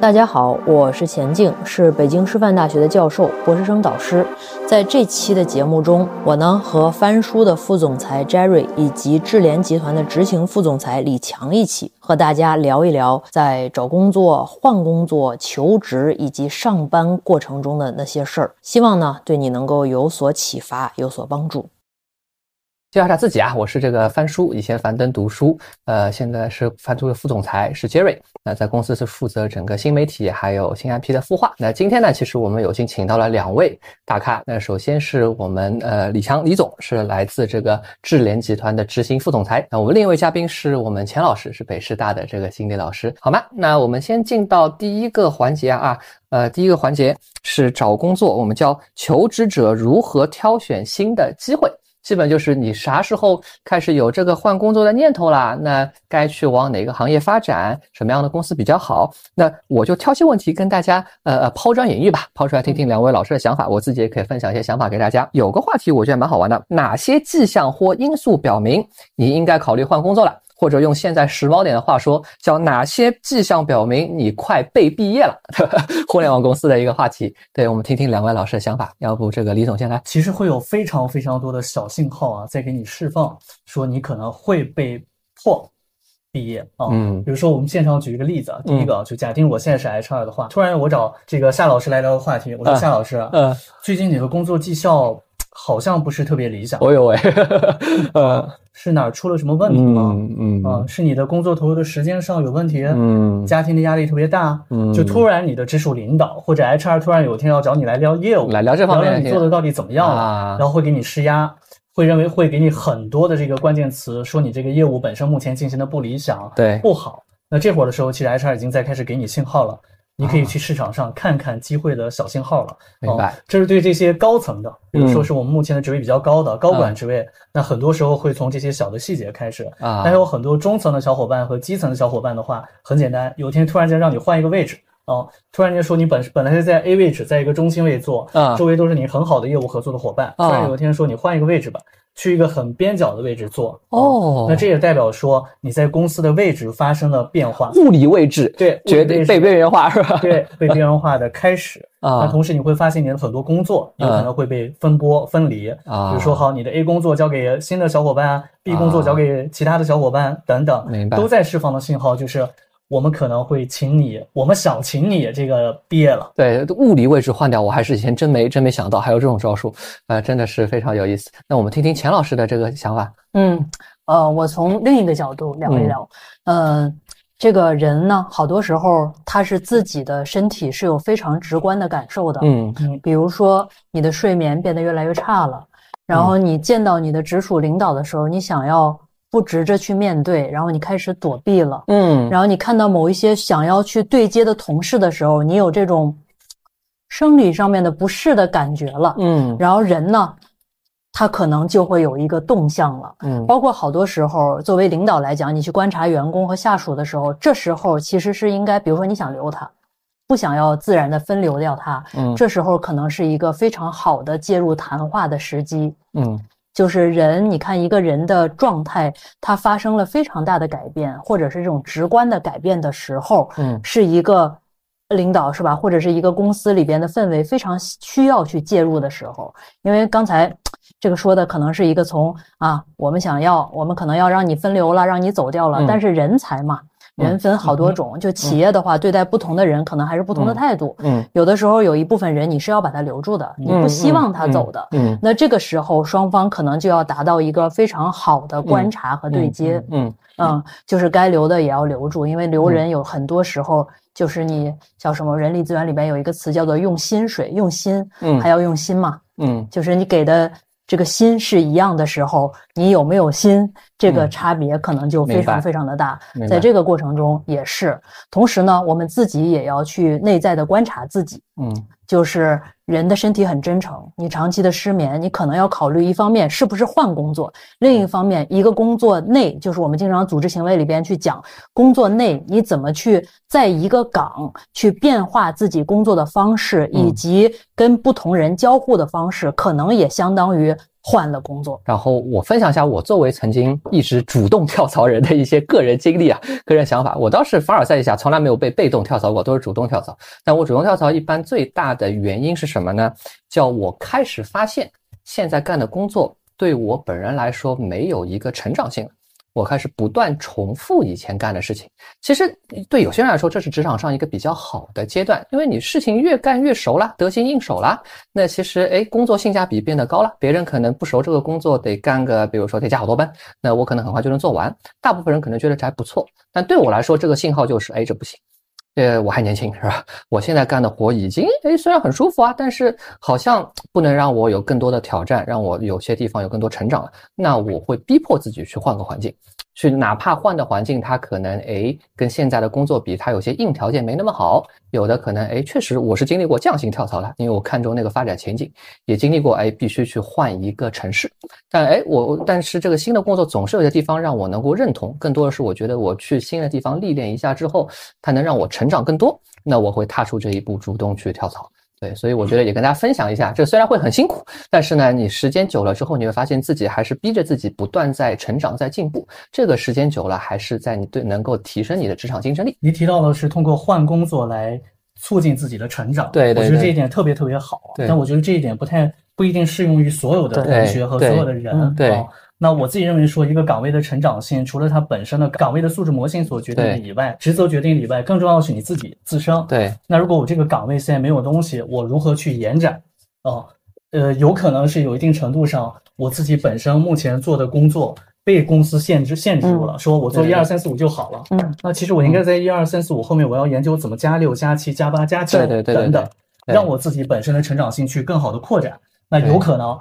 大家好，我是钱静，是北京师范大学的教授、博士生导师。在这期的节目中，我呢和翻书的副总裁 Jerry 以及智联集团的执行副总裁李强一起，和大家聊一聊在找工作、换工作、求职以及上班过程中的那些事儿。希望呢对你能够有所启发，有所帮助。介绍一下自己啊，我是这个翻书，以前樊登读书，呃，现在是翻书的副总裁，是 Jerry。那在公司是负责整个新媒体还有新 IP 的孵化。那今天呢，其实我们有幸请到了两位大咖。那首先是我们呃李强李总，是来自这个智联集团的执行副总裁。那我们另一位嘉宾是我们钱老师，是北师大的这个心理老师，好吗？那我们先进到第一个环节啊，呃，第一个环节是找工作，我们叫求职者如何挑选新的机会。基本就是你啥时候开始有这个换工作的念头啦？那该去往哪个行业发展？什么样的公司比较好？那我就挑些问题跟大家呃呃抛砖引玉吧，抛出来听听两位老师的想法。我自己也可以分享一些想法给大家。有个话题我觉得蛮好玩的，哪些迹象或因素表明你应该考虑换工作了？或者用现在时髦点的话说，叫哪些迹象表明你快被毕业了？互联网公司的一个话题，对我们听听两位老师的想法。要不这个李总先来。其实会有非常非常多的小信号啊，在给你释放，说你可能会被迫毕业啊。嗯，比如说我们现场举一个例子啊，第一个就假定我现在是 HR 的话，突然我找这个夏老师来聊个话题，我说夏老师，嗯，最近你的工作绩效。好像不是特别理想。哦呦喂，呃，是哪儿出了什么问题吗？嗯啊，是你的工作投入的时间上有问题？嗯，家庭的压力特别大？嗯，就突然你的直属领导或者 HR 突然有一天要找你来聊业务，来聊这方面，你做的到底怎么样了？然后会给你施压，会认为会给你很多的这个关键词，说你这个业务本身目前进行的不理想，对，不好。那这会儿的时候，其实 HR 已经在开始给你信号了。你可以去市场上看看机会的小信号了。明白，这是对这些高层的，比如说是我们目前的职位比较高的高管职位，那很多时候会从这些小的细节开始啊。但有很多中层的小伙伴和基层的小伙伴的话，很简单，有一天突然间让你换一个位置啊，突然间说你本本来是在 A 位置，在一个中心位做啊，周围都是你很好的业务合作的伙伴，突然有一天说你换一个位置吧。去一个很边角的位置做哦，那这也代表说你在公司的位置发生了变化，物理位置对，绝对被边缘化是吧？对，被边缘化的开始 啊。那同时你会发现你的很多工作有可能会被分拨分离啊，比如说好，你的 A 工作交给新的小伙伴，B 工作交给其他的小伙伴等等，明白？都在释放的信号就是。我们可能会请你，我们想请你这个毕业了。对，物理位置换掉，我还是以前真没真没想到还有这种招数，呃，真的是非常有意思。那我们听听钱老师的这个想法。嗯，呃，我从另一个角度聊一聊。嗯，这个人呢，好多时候他是自己的身体是有非常直观的感受的。嗯嗯，比如说你的睡眠变得越来越差了，然后你见到你的直属领导的时候，你想要。不直着去面对，然后你开始躲避了，嗯，然后你看到某一些想要去对接的同事的时候，你有这种生理上面的不适的感觉了，嗯，然后人呢，他可能就会有一个动向了，嗯，包括好多时候，作为领导来讲，你去观察员工和下属的时候，这时候其实是应该，比如说你想留他，不想要自然的分流掉他，嗯，这时候可能是一个非常好的介入谈话的时机，嗯。就是人，你看一个人的状态，他发生了非常大的改变，或者是这种直观的改变的时候，嗯，是一个领导是吧？或者是一个公司里边的氛围非常需要去介入的时候，因为刚才 这个说的可能是一个从啊，我们想要，我们可能要让你分流了，让你走掉了，但是人才嘛。人分好多种，就企业的话，对待不同的人可能还是不同的态度。嗯，有的时候有一部分人你是要把他留住的，你不希望他走的。嗯，那这个时候双方可能就要达到一个非常好的观察和对接。嗯嗯，就是该留的也要留住，因为留人有很多时候就是你叫什么人力资源里边有一个词叫做用薪水，用心，嗯，还要用心嘛。嗯，就是你给的。这个心是一样的时候，你有没有心，这个差别可能就非常非常的大。在这个过程中也是，同时呢，我们自己也要去内在的观察自己。嗯，就是人的身体很真诚，你长期的失眠，你可能要考虑一方面是不是换工作，另一方面一个工作内，就是我们经常组织行为里边去讲，工作内你怎么去在一个岗去变化自己工作的方式，以及跟不同人交互的方式，可能也相当于。换了工作，然后我分享一下我作为曾经一直主动跳槽人的一些个人经历啊，个人想法。我倒是凡尔赛一下，从来没有被被动跳槽过，都是主动跳槽。但我主动跳槽一般最大的原因是什么呢？叫我开始发现现在干的工作对我本人来说没有一个成长性。我开始不断重复以前干的事情，其实对有些人来说，这是职场上一个比较好的阶段，因为你事情越干越熟了，得心应手了。那其实哎，工作性价比变得高了，别人可能不熟这个工作，得干个，比如说得加好多班，那我可能很快就能做完。大部分人可能觉得这还不错，但对我来说，这个信号就是哎，这不行。呃，我还年轻是吧？我现在干的活已经哎，虽然很舒服啊，但是好像不能让我有更多的挑战，让我有些地方有更多成长了。那我会逼迫自己去换个环境。去哪怕换的环境，它可能哎跟现在的工作比，它有些硬条件没那么好。有的可能哎，确实我是经历过降薪跳槽的，因为我看中那个发展前景，也经历过哎必须去换一个城市。但哎我但是这个新的工作总是有些地方让我能够认同，更多的是我觉得我去新的地方历练一下之后，它能让我成长更多，那我会踏出这一步，主动去跳槽。对，所以我觉得也跟大家分享一下，这虽然会很辛苦，但是呢，你时间久了之后，你会发现自己还是逼着自己不断在成长、在进步。这个时间久了，还是在你对能够提升你的职场竞争力。你提到的是通过换工作来促进自己的成长，对，我觉得这一点特别特别好。但我觉得这一点不太不一定适用于所有的同学和所有的人。对。那我自己认为说，一个岗位的成长性，除了它本身的岗位的素质模型所决定的以外，职责决定以外，更重要的是你自己自身。对。那如果我这个岗位现在没有东西，我如何去延展？哦，呃，有可能是有一定程度上，我自己本身目前做的工作被公司限制限制住了，说我做一二三四五就好了。嗯。那其实我应该在一二三四五后面，我要研究怎么加六、加七、加八、加九等等，让我自己本身的成长性去更好的扩展。那有可能。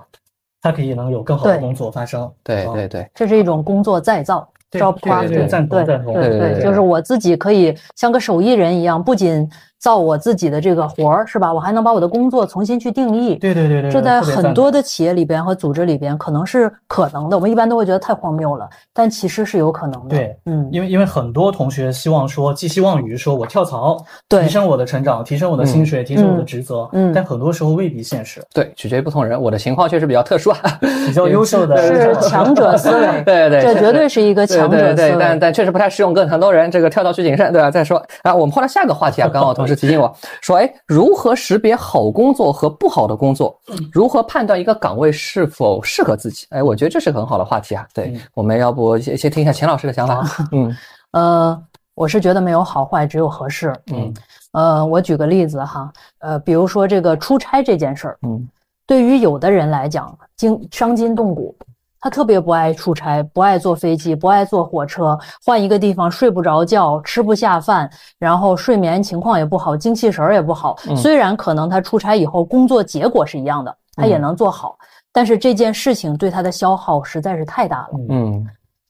他可以能有更好的工作发生，对对对，这是一种工作再造，job crossing，对对对，就是我自己可以像个手艺人一样，不仅。造我自己的这个活儿是吧？我还能把我的工作重新去定义。对对对对，这在很多的企业里边和组织里边可能是可能的。我们一般都会觉得太荒谬了，但其实是有可能的。对，嗯，因为因为很多同学希望说寄希望于说我跳槽，提升我的成长，提升我的薪水，提升我的职责。嗯，但很多时候未必现实。对，取决于不同人。我的情况确实比较特殊啊，比较优秀的是强者思维。对对，这绝对是一个强者思维。但但确实不太适用，跟很多人这个跳槽需谨慎，对吧？再说啊，我们换到下个话题啊，刚好同 事提醒我。说哎，如何识别好工作和不好的工作？如何判断一个岗位是否适合自己？哎，我觉得这是很好的话题啊。对，我们要不先先听一下钱老师的想法？嗯，呃，我是觉得没有好坏，只有合适。嗯，呃，我举个例子哈，呃，比如说这个出差这件事儿，嗯，对于有的人来讲，经伤筋动骨。他特别不爱出差，不爱坐飞机，不爱坐火车，换一个地方睡不着觉，吃不下饭，然后睡眠情况也不好，精气神儿也不好。虽然可能他出差以后工作结果是一样的，他也能做好，但是这件事情对他的消耗实在是太大了。嗯。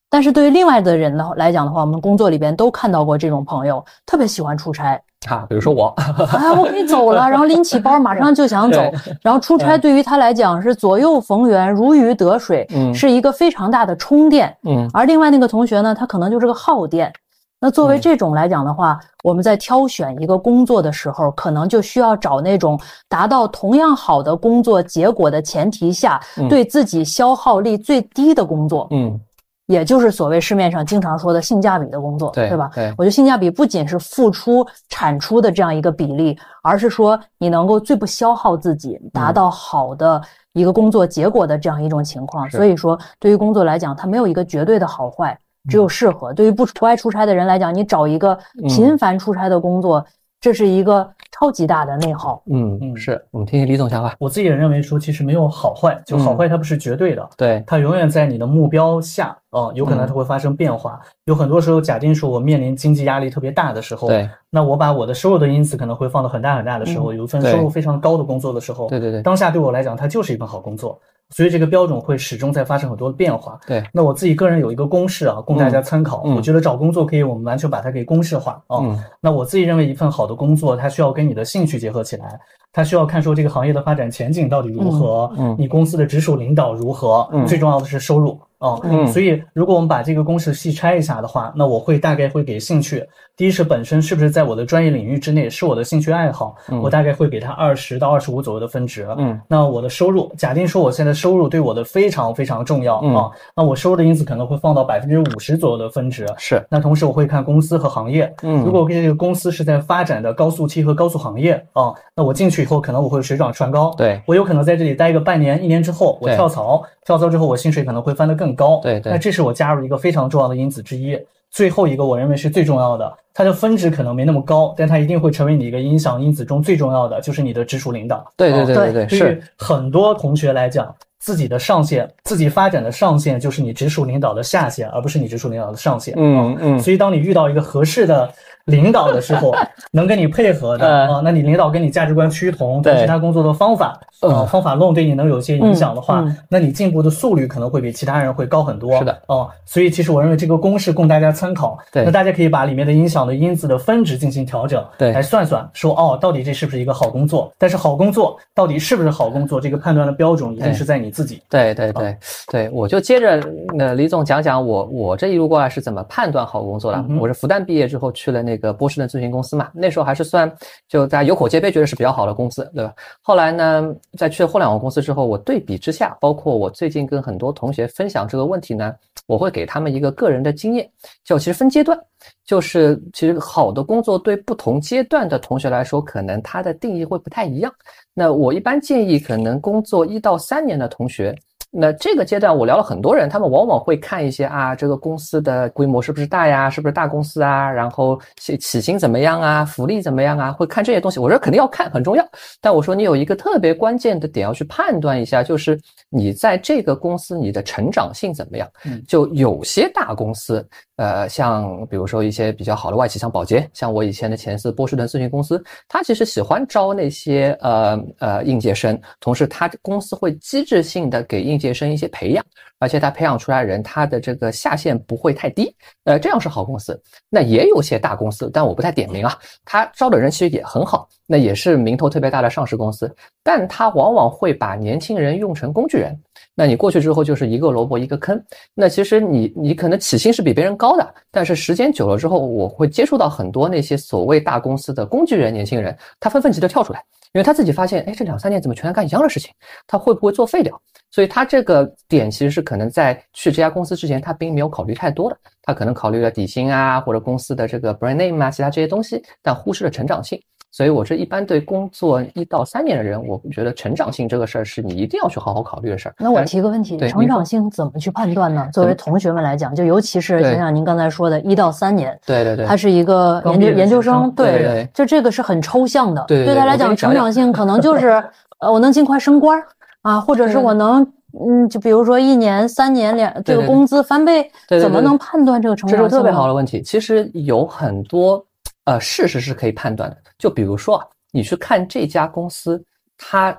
但是对于另外的人呢来讲的话，我们工作里边都看到过这种朋友，特别喜欢出差。啊，比如说我，哎，我可以走了，然后拎起包马上就想走，然后出差对于他来讲是左右逢源，如鱼得水，嗯，是一个非常大的充电，嗯。而另外那个同学呢，他可能就是个耗电。那作为这种来讲的话，我们在挑选一个工作的时候，可能就需要找那种达到同样好的工作结果的前提下，对自己消耗力最低的工作，嗯。也就是所谓市面上经常说的性价比的工作，对吧？对，我觉得性价比不仅是付出产出的这样一个比例，而是说你能够最不消耗自己，达到好的一个工作结果的这样一种情况。所以说，对于工作来讲，它没有一个绝对的好坏，只有适合。对于不不爱出差的人来讲，你找一个频繁出差的工作，这是一个。超级大的内耗，嗯嗯，是我们听听李总想法。我自己也认为说，其实没有好坏，就好坏它不是绝对的，对，它永远在你的目标下，啊，有可能它会发生变化。有很多时候，假定说我面临经济压力特别大的时候，对，那我把我的收入的因子可能会放到很大很大的时候，有一份收入非常高的工作的时候，对对对，当下对我来讲，它就是一份好工作。所以这个标准会始终在发生很多的变化。对，那我自己个人有一个公式啊，供大家参考。我觉得找工作可以，我们完全把它给公式化啊。那我自己认为，一份好的工作，它需要跟你的兴趣结合起来。他需要看说这个行业的发展前景到底如何，嗯，你公司的直属领导如何，嗯，最重要的是收入。哦，嗯，所以如果我们把这个公式细拆一下的话，那我会大概会给兴趣，第一是本身是不是在我的专业领域之内，是我的兴趣爱好，我大概会给它二十到二十五左右的分值，嗯，那我的收入，假定说我现在收入对我的非常非常重要啊，那我收入的因子可能会放到百分之五十左右的分值，是，那同时我会看公司和行业，嗯，如果这个公司是在发展的高速期和高速行业啊，那我进去以后可能我会水涨船高，对我有可能在这里待个半年一年之后，我跳槽。跳槽之后，我薪水可能会翻得更高。对对，那这是我加入一个非常重要的因子之一。最后一个，我认为是最重要的，它的分值可能没那么高，但它一定会成为你一个影响因子中最重要的，就是你的直属领导。对对对对对，是很多同学来讲，自己的上限，自己发展的上限就是你直属领导的下限，而不是你直属领导的上限。嗯嗯。所以，当你遇到一个合适的。领导的时候 能跟你配合的啊，那你领导跟你价值观趋同，对其他工作的方法呃方法论对你能有些影响的话，那你进步的速率可能会比其他人会高很多。是的，哦，所以其实我认为这个公式供大家参考。对，那大家可以把里面的影响的因子的分值进行调整，对，来算算说哦，到底这是不是一个好工作？但是好工作到底是不是好工作，这个判断的标准一定是在你自己。对对对对，我就接着呃李总讲讲我我这一路过来是怎么判断好工作的。我是复旦毕业之后去了那个一个波士顿咨询公。公司嘛，那时候还是算就大家有口皆碑，觉得是比较好的公司，对吧？后来呢，在去了互联网公司之后，我对比之下，包括我最近跟很多同学分享这个问题呢，我会给他们一个个人的经验，就其实分阶段，就是其实好的工作对不同阶段的同学来说，可能它的定义会不太一样。那我一般建议，可能工作一到三年的同学。那这个阶段我聊了很多人，他们往往会看一些啊，这个公司的规模是不是大呀，是不是大公司啊，然后起起薪怎么样啊，福利怎么样啊，会看这些东西。我说肯定要看，很重要。但我说你有一个特别关键的点要去判断一下，就是你在这个公司你的成长性怎么样。嗯，就有些大公司，呃，像比如说一些比较好的外企，像宝洁，像我以前的前司波士顿咨询公司，他其实喜欢招那些呃呃应届生，同时他公司会机制性的给应届生一些培养，而且他培养出来人，他的这个下限不会太低，呃，这样是好公司。那也有些大公司，但我不太点名啊，他招的人其实也很好，那也是名头特别大的上市公司，但他往往会把年轻人用成工具人。那你过去之后就是一个萝卜一个坑。那其实你你可能起薪是比别人高的，但是时间久了之后，我会接触到很多那些所谓大公司的工具人年轻人，他纷纷急着跳出来。因为他自己发现，哎，这两三年怎么全在干一样的事情？他会不会作废掉？所以他这个点其实是可能在去这家公司之前，他并没有考虑太多的。他可能考虑了底薪啊，或者公司的这个 brand name 啊，其他这些东西，但忽视了成长性。所以，我这一般对工作一到三年的人，我觉得成长性这个事儿是你一定要去好好考虑的事儿。那我提个问题，成长性怎么去判断呢？作为同学们来讲，就尤其是想想您刚才说的一到三年，对对对，他是一个研究研究生，对，就这个是很抽象的。对他来讲，成长性可能 就是呃，我能尽快升官啊，或者是我能嗯，就比如说一年、三年两这个工资翻倍，对怎么能判断这个成长性？这是特别好的问题。其实有很多。呃，事实是可以判断的。就比如说啊，你去看这家公司，它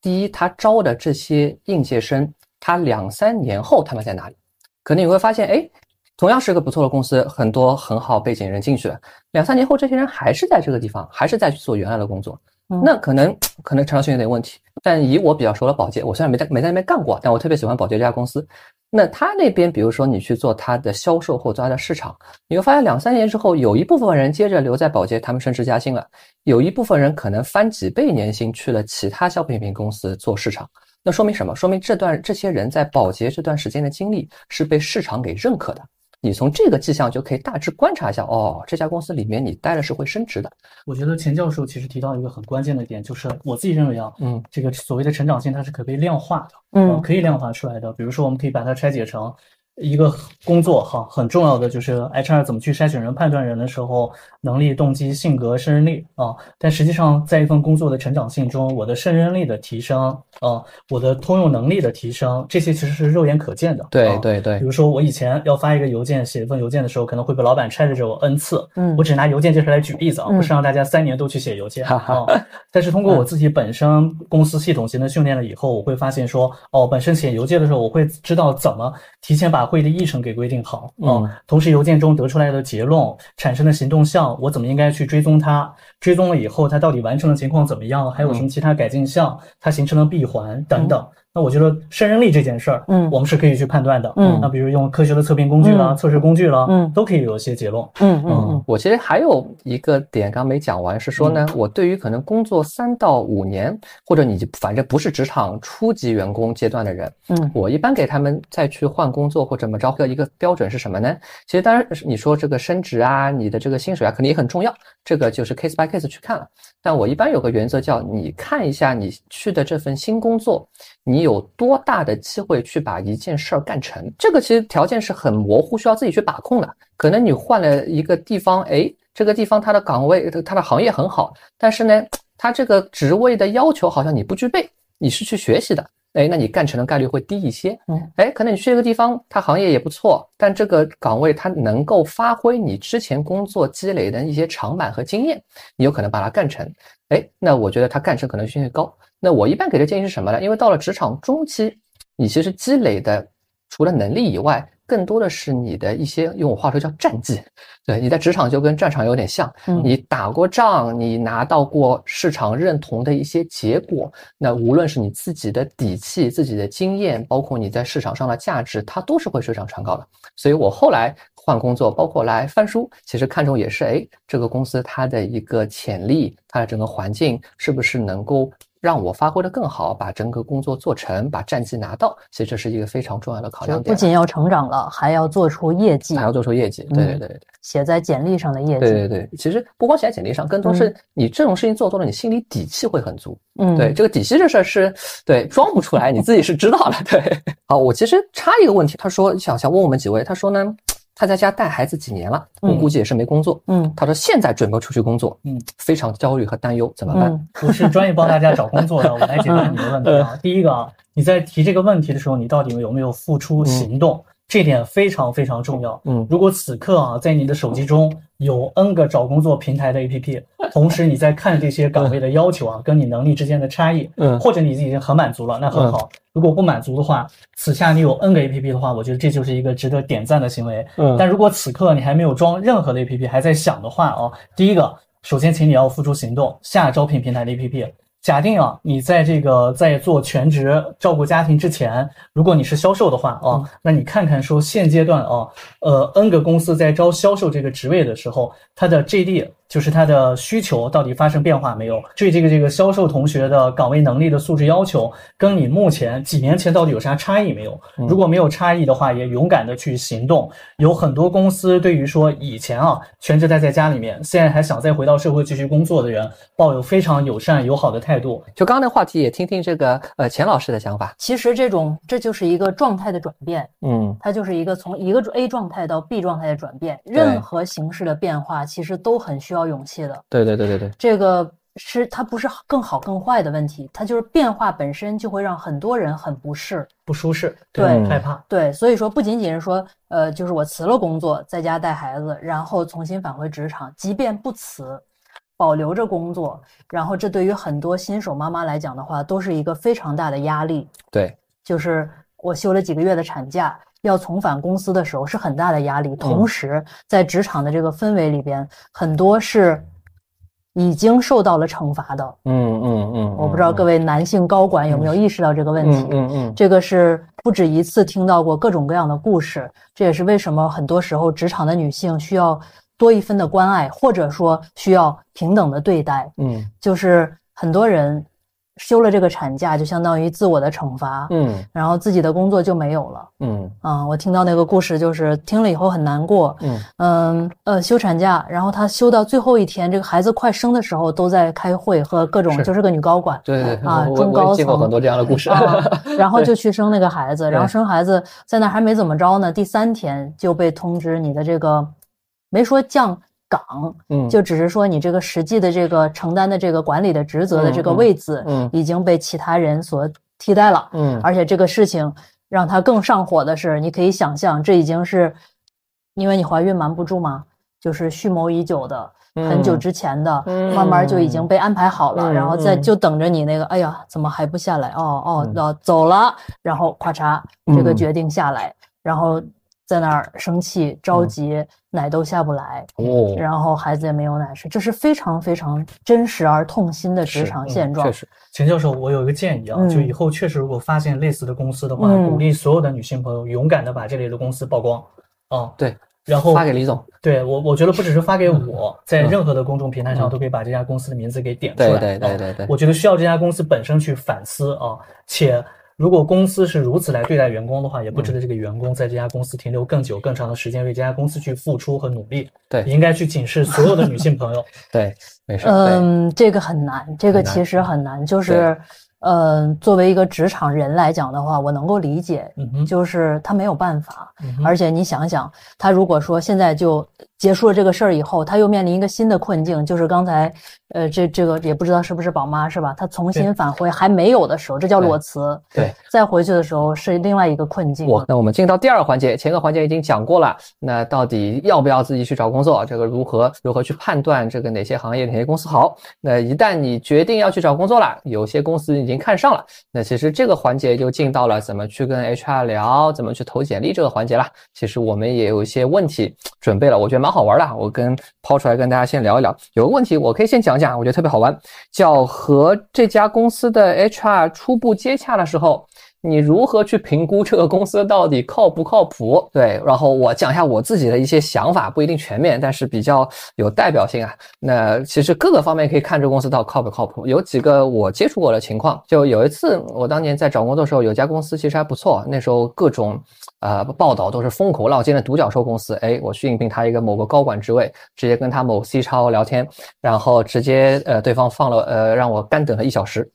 第一，它招的这些应届生，他两三年后他们在哪里？可能你会发现，哎，同样是个不错的公司，很多很好背景人进去了，两三年后这些人还是在这个地方，还是在去做原来的工作。那可能可能陈长性有点问题。但以我比较熟的保洁，我虽然没在没在那边干过，但我特别喜欢保洁这家公司。那他那边，比如说你去做他的销售或做他的市场，你会发现两三年之后，有一部分人接着留在保洁，他们升职加薪了；有一部分人可能翻几倍年薪去了其他消费品公司做市场。那说明什么？说明这段这些人在保洁这段时间的经历是被市场给认可的。你从这个迹象就可以大致观察一下，哦，这家公司里面你待了是会升职的。我觉得钱教授其实提到一个很关键的点，就是我自己认为啊，嗯，这个所谓的成长性它是可被量化的，嗯，可以量化出来的。比如说，我们可以把它拆解成。一个工作哈，很重要的就是 HR 怎么去筛选人、判断人的时候，能力、动机、性格、胜任力啊。但实际上，在一份工作的成长性中，我的胜任力的提升啊，我的通用能力的提升，这些其实是肉眼可见的。对对对。比如说，我以前要发一个邮件、写一份邮件的时候，可能会被老板拆着我 n 次。嗯。我只拿邮件这事来举例子啊，不是让大家三年都去写邮件 啊。但是通过我自己本身公司系统型的训练了以后，我会发现说，哦，本身写邮件的时候，我会知道怎么提前把把会议的议程给规定好啊，同时邮件中得出来的结论、产生的行动项，我怎么应该去追踪它？追踪了以后，它到底完成的情况怎么样？还有什么其他改进项？它形成了闭环等等。那我觉得胜任力这件事儿，嗯，我们是可以去判断的，嗯，那比如用科学的测评工具啦、测试工具啦，嗯，都可以有一些结论，嗯嗯嗯。我其实还有一个点刚没讲完，是说呢，我对于可能工作三到五年，或者你反正不是职场初级员工阶段的人，嗯，我一般给他们再去换工作或怎么着的一个标准是什么呢？其实当然你说这个升职啊，你的这个薪水啊，肯定也很重要，这个就是 case by case 去看了。但我一般有个原则叫，你看一下你去的这份新工作，你有多大的机会去把一件事儿干成？这个其实条件是很模糊，需要自己去把控的。可能你换了一个地方，哎，这个地方它的岗位、它的行业很好，但是呢，它这个职位的要求好像你不具备，你是去学习的。哎，那你干成的概率会低一些。嗯，哎，可能你去一个地方，它行业也不错，但这个岗位它能够发挥你之前工作积累的一些长板和经验，你有可能把它干成。哎，那我觉得它干成可能性会高。那我一般给的建议是什么呢？因为到了职场中期，你其实积累的除了能力以外，更多的是你的一些，用我话说叫战绩。对，你在职场就跟战场有点像，你打过仗，你拿到过市场认同的一些结果，那无论是你自己的底气、自己的经验，包括你在市场上的价值，它都是会水涨船高的。所以我后来换工作，包括来翻书，其实看重也是，哎，这个公司它的一个潜力，它的整个环境是不是能够。让我发挥的更好，把整个工作做成，把战绩拿到，其实这是一个非常重要的考量点。不仅要成长了，还要做出业绩，还要做出业绩。对对对对，写在简历上的业绩。对对对，其实不光写在简历上，更多是你这种事情做多了，你心里底气会很足。嗯，对，这个底气这事儿是对装不出来，你自己是知道的。对，好，我其实插一个问题，他说想想问我们几位，他说呢。他在家带孩子几年了，我估计也是没工作。嗯，他说现在准备出去工作，嗯，非常焦虑和担忧，怎么办？我是专业帮大家找工作的，我来解答你的问题啊。第一个啊，你在提这个问题的时候，你到底有没有付出行动？这点非常非常重要。嗯，如果此刻啊，在你的手机中有 N 个找工作平台的 APP，同时你在看这些岗位的要求啊，跟你能力之间的差异，嗯，或者你已经很满足了，那很好。如果不满足的话，此下你有 N 个 APP 的话，我觉得这就是一个值得点赞的行为。嗯，但如果此刻你还没有装任何的 APP，还在想的话啊，第一个，首先请你要付出行动，下招聘平台的 APP。假定啊，你在这个在做全职照顾家庭之前，如果你是销售的话啊，那你看看说现阶段啊，呃，N 个公司在招销售这个职位的时候，它的 JD。就是他的需求到底发生变化没有？对这个这个销售同学的岗位能力的素质要求，跟你目前几年前到底有啥差异没有？如果没有差异的话，也勇敢的去行动。有很多公司对于说以前啊全职待在家里面，现在还想再回到社会继续工作的人，抱有非常友善友好的态度。就刚刚那话题，也听听这个呃钱老师的想法。其实这种这就是一个状态的转变，嗯，它就是一个从一个 A 状态到 B 状态的转变。任何形式的变化，其实都很需要。勇气的，对对对对对，这个是它不是更好更坏的问题，它就是变化本身就会让很多人很不适、不舒适，对，害怕，对，所以说不仅仅是说，呃，就是我辞了工作，在家带孩子，然后重新返回职场，即便不辞，保留着工作，然后这对于很多新手妈妈来讲的话，都是一个非常大的压力。对，就是我休了几个月的产假。要重返公司的时候是很大的压力，同时在职场的这个氛围里边，很多是已经受到了惩罚的。嗯嗯嗯，我不知道各位男性高管有没有意识到这个问题？嗯嗯，这个是不止一次听到过各种各样的故事，这也是为什么很多时候职场的女性需要多一分的关爱，或者说需要平等的对待。嗯，就是很多人。休了这个产假，就相当于自我的惩罚，嗯，然后自己的工作就没有了，嗯，啊，我听到那个故事，就是听了以后很难过，嗯。嗯呃，休产假，然后她休到最后一天，这个孩子快生的时候，都在开会和各种，就是个女高管，对对啊，中高层，过很多这样的故事，然后就去生那个孩子，然后生孩子在那还没怎么着呢，第三天就被通知你的这个没说降。岗，嗯，就只是说你这个实际的这个承担的这个管理的职责的这个位子，嗯，已经被其他人所替代了，嗯，而且这个事情让他更上火的是，你可以想象，这已经是因为你怀孕瞒不住嘛？就是蓄谋已久的，很久之前的，慢慢就已经被安排好了，然后再就等着你那个，哎呀，怎么还不下来？哦哦，要走了，然后咔嚓，这个决定下来。然后在那儿生气、着急，奶都下不来，哦，然后孩子也没有奶吃，这是非常非常真实而痛心的职场现状。确实，钱教授，我有一个建议啊，就以后确实如果发现类似的公司的话，鼓励所有的女性朋友勇敢的把这类的公司曝光。啊，对。然后发给李总，对我，我觉得不只是发给我，在任何的公众平台上都可以把这家公司的名字给点出来。对对对对对，我觉得需要这家公司本身去反思啊，且如果公司是如此来对待员工的话，也不值得这个员工在这家公司停留更久、更长的时间，为这家公司去付出和努力。对，应该去警示所有的女性朋友。对，没事。嗯，这个很难，这个其实很难，就是。嗯，作为一个职场人来讲的话，我能够理解，就是他没有办法，而且你想想，他如果说现在就。结束了这个事儿以后，他又面临一个新的困境，就是刚才，呃，这这个也不知道是不是宝妈是吧？他重新返回还没有的时候，这叫裸辞。对，再回去的时候是另外一个困境。我那我们进到第二个环节，前个环节已经讲过了。那到底要不要自己去找工作？这个如何如何去判断这个哪些行业哪些公司好？那一旦你决定要去找工作了，有些公司已经看上了，那其实这个环节就进到了怎么去跟 HR 聊，怎么去投简历这个环节了。其实我们也有一些问题准备了，我觉得蛮。好玩的，我跟抛出来跟大家先聊一聊。有个问题，我可以先讲讲，我觉得特别好玩，叫和这家公司的 HR 初步接洽的时候。你如何去评估这个公司到底靠不靠谱？对，然后我讲一下我自己的一些想法，不一定全面，但是比较有代表性啊。那其实各个方面可以看这个公司到底靠不靠谱。有几个我接触过的情况，就有一次我当年在找工作的时候，有家公司其实还不错，那时候各种呃报道都是风口浪尖的独角兽公司。哎，我去应聘他一个某个高管职位，直接跟他某 C 超聊天，然后直接呃对方放了呃让我干等了一小时。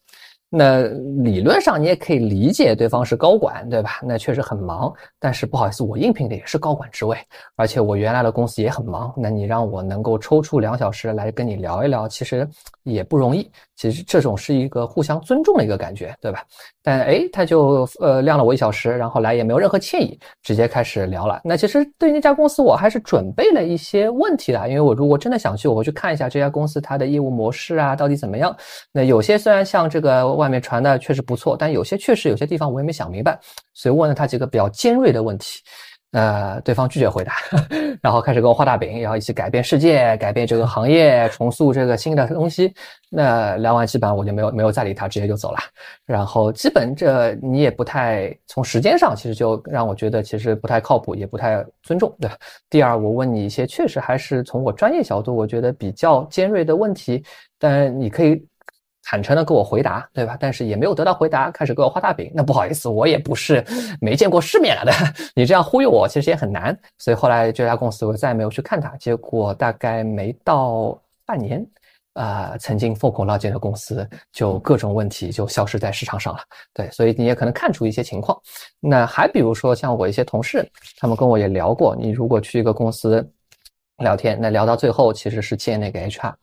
那理论上你也可以理解对方是高管，对吧？那确实很忙，但是不好意思，我应聘的也是高管职位，而且我原来的公司也很忙。那你让我能够抽出两小时来跟你聊一聊，其实也不容易。其实这种是一个互相尊重的一个感觉，对吧？但哎，他就呃晾了我一小时，然后来也没有任何歉意，直接开始聊了。那其实对那家公司我还是准备了一些问题的，因为我如果真的想去，我会去看一下这家公司它的业务模式啊到底怎么样。那有些虽然像这个外面传的确实不错，但有些确实有些地方我也没想明白，所以问了他几个比较尖锐的问题。呃，对方拒绝回答，然后开始给我画大饼，然后一起改变世界，改变这个行业，重塑这个新的东西。那聊完基本上我就没有没有再理他，直接就走了。然后基本这你也不太从时间上，其实就让我觉得其实不太靠谱，也不太尊重，对吧？第二，我问你一些确实还是从我专业角度，我觉得比较尖锐的问题，但你可以。坦诚的给我回答，对吧？但是也没有得到回答，开始给我画大饼。那不好意思，我也不是没见过世面了的。你这样忽悠我，其实也很难。所以后来这家公司我再也没有去看它。结果大概没到半年，啊，曾经风口浪尖的公司就各种问题就消失在市场上了。对，所以你也可能看出一些情况。那还比如说像我一些同事，他们跟我也聊过，你如果去一个公司聊天，那聊到最后其实是见那个 HR。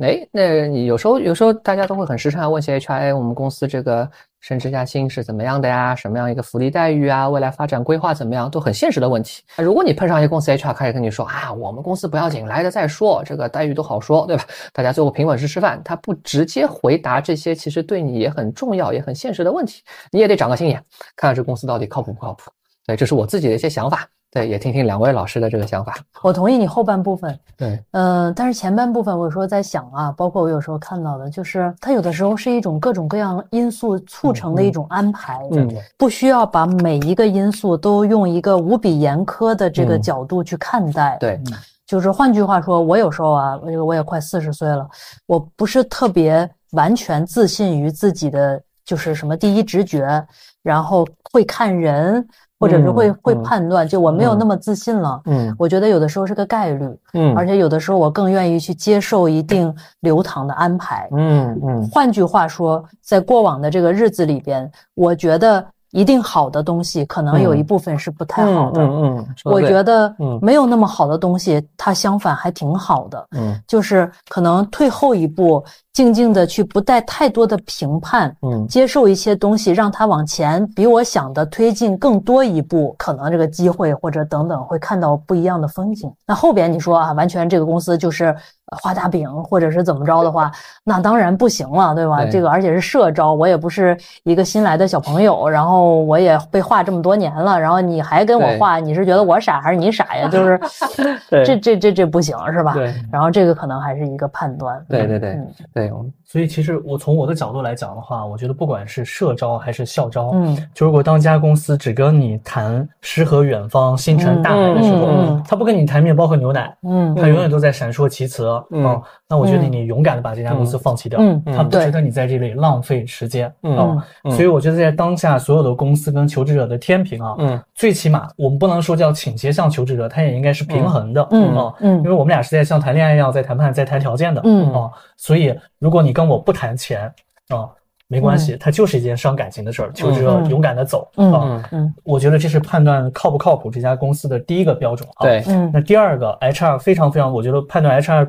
哎，那你有时候有时候大家都会很时常问些 HR，我们公司这个升职加薪是怎么样的呀？什么样一个福利待遇啊？未来发展规划怎么样？都很现实的问题。如果你碰上一个公司 HR 开始跟你说啊，我们公司不要紧，来了再说，这个待遇都好说，对吧？大家最后平稳是吃饭，他不直接回答这些其实对你也很重要也很现实的问题，你也得长个心眼，看看这公司到底靠谱不靠谱。对，这是我自己的一些想法。对，也听听两位老师的这个想法。我同意你后半部分。对，嗯，但是前半部分，我有时候在想啊，包括我有时候看到的，就是它有的时候是一种各种各样因素促成的一种安排。嗯，不需要把每一个因素都用一个无比严苛的这个角度去看待。对，就是换句话说，我有时候啊，我我也快四十岁了，我不是特别完全自信于自己的就是什么第一直觉，然后会看人。或者是会会判断，就我没有那么自信了。嗯，我觉得有的时候是个概率。嗯，而且有的时候我更愿意去接受一定流淌的安排。嗯嗯。换句话说，在过往的这个日子里边，我觉得。一定好的东西，可能有一部分是不太好的。嗯嗯，我觉得没有那么好的东西，它相反还挺好的。嗯，就是可能退后一步，静静的去不带太多的评判，嗯，接受一些东西，让它往前比我想的推进更多一步，可能这个机会或者等等会看到不一样的风景。那后边你说啊，完全这个公司就是。画大饼或者是怎么着的话，那当然不行了，对吧？这个而且是社招，我也不是一个新来的小朋友，然后我也被画这么多年了，然后你还跟我画，你是觉得我傻还是你傻呀？就是 这这这这不行是吧？对。然后这个可能还是一个判断。对对对对。所以其实我从我的角度来讲的话，我觉得不管是社招还是校招，嗯，就如果当家公司只跟你谈诗和远方、星辰大海的时候，他不跟你谈面包和牛奶，嗯，他永远都在闪烁其词，嗯，那我觉得你勇敢的把这家公司放弃掉，嗯，他不值得你在这里浪费时间，嗯，所以我觉得在当下所有的公司跟求职者的天平啊，嗯，最起码我们不能说叫倾斜向求职者，他也应该是平衡的，嗯啊，嗯，因为我们俩是在像谈恋爱一样在谈判、在谈条件的，嗯啊，所以如果你跟我不谈钱啊。没关系，它就是一件伤感情的事儿。求职者勇敢的走啊，嗯，我觉得这是判断靠不靠谱这家公司的第一个标准啊。对，嗯，那第二个 HR 非常非常，我觉得判断 HR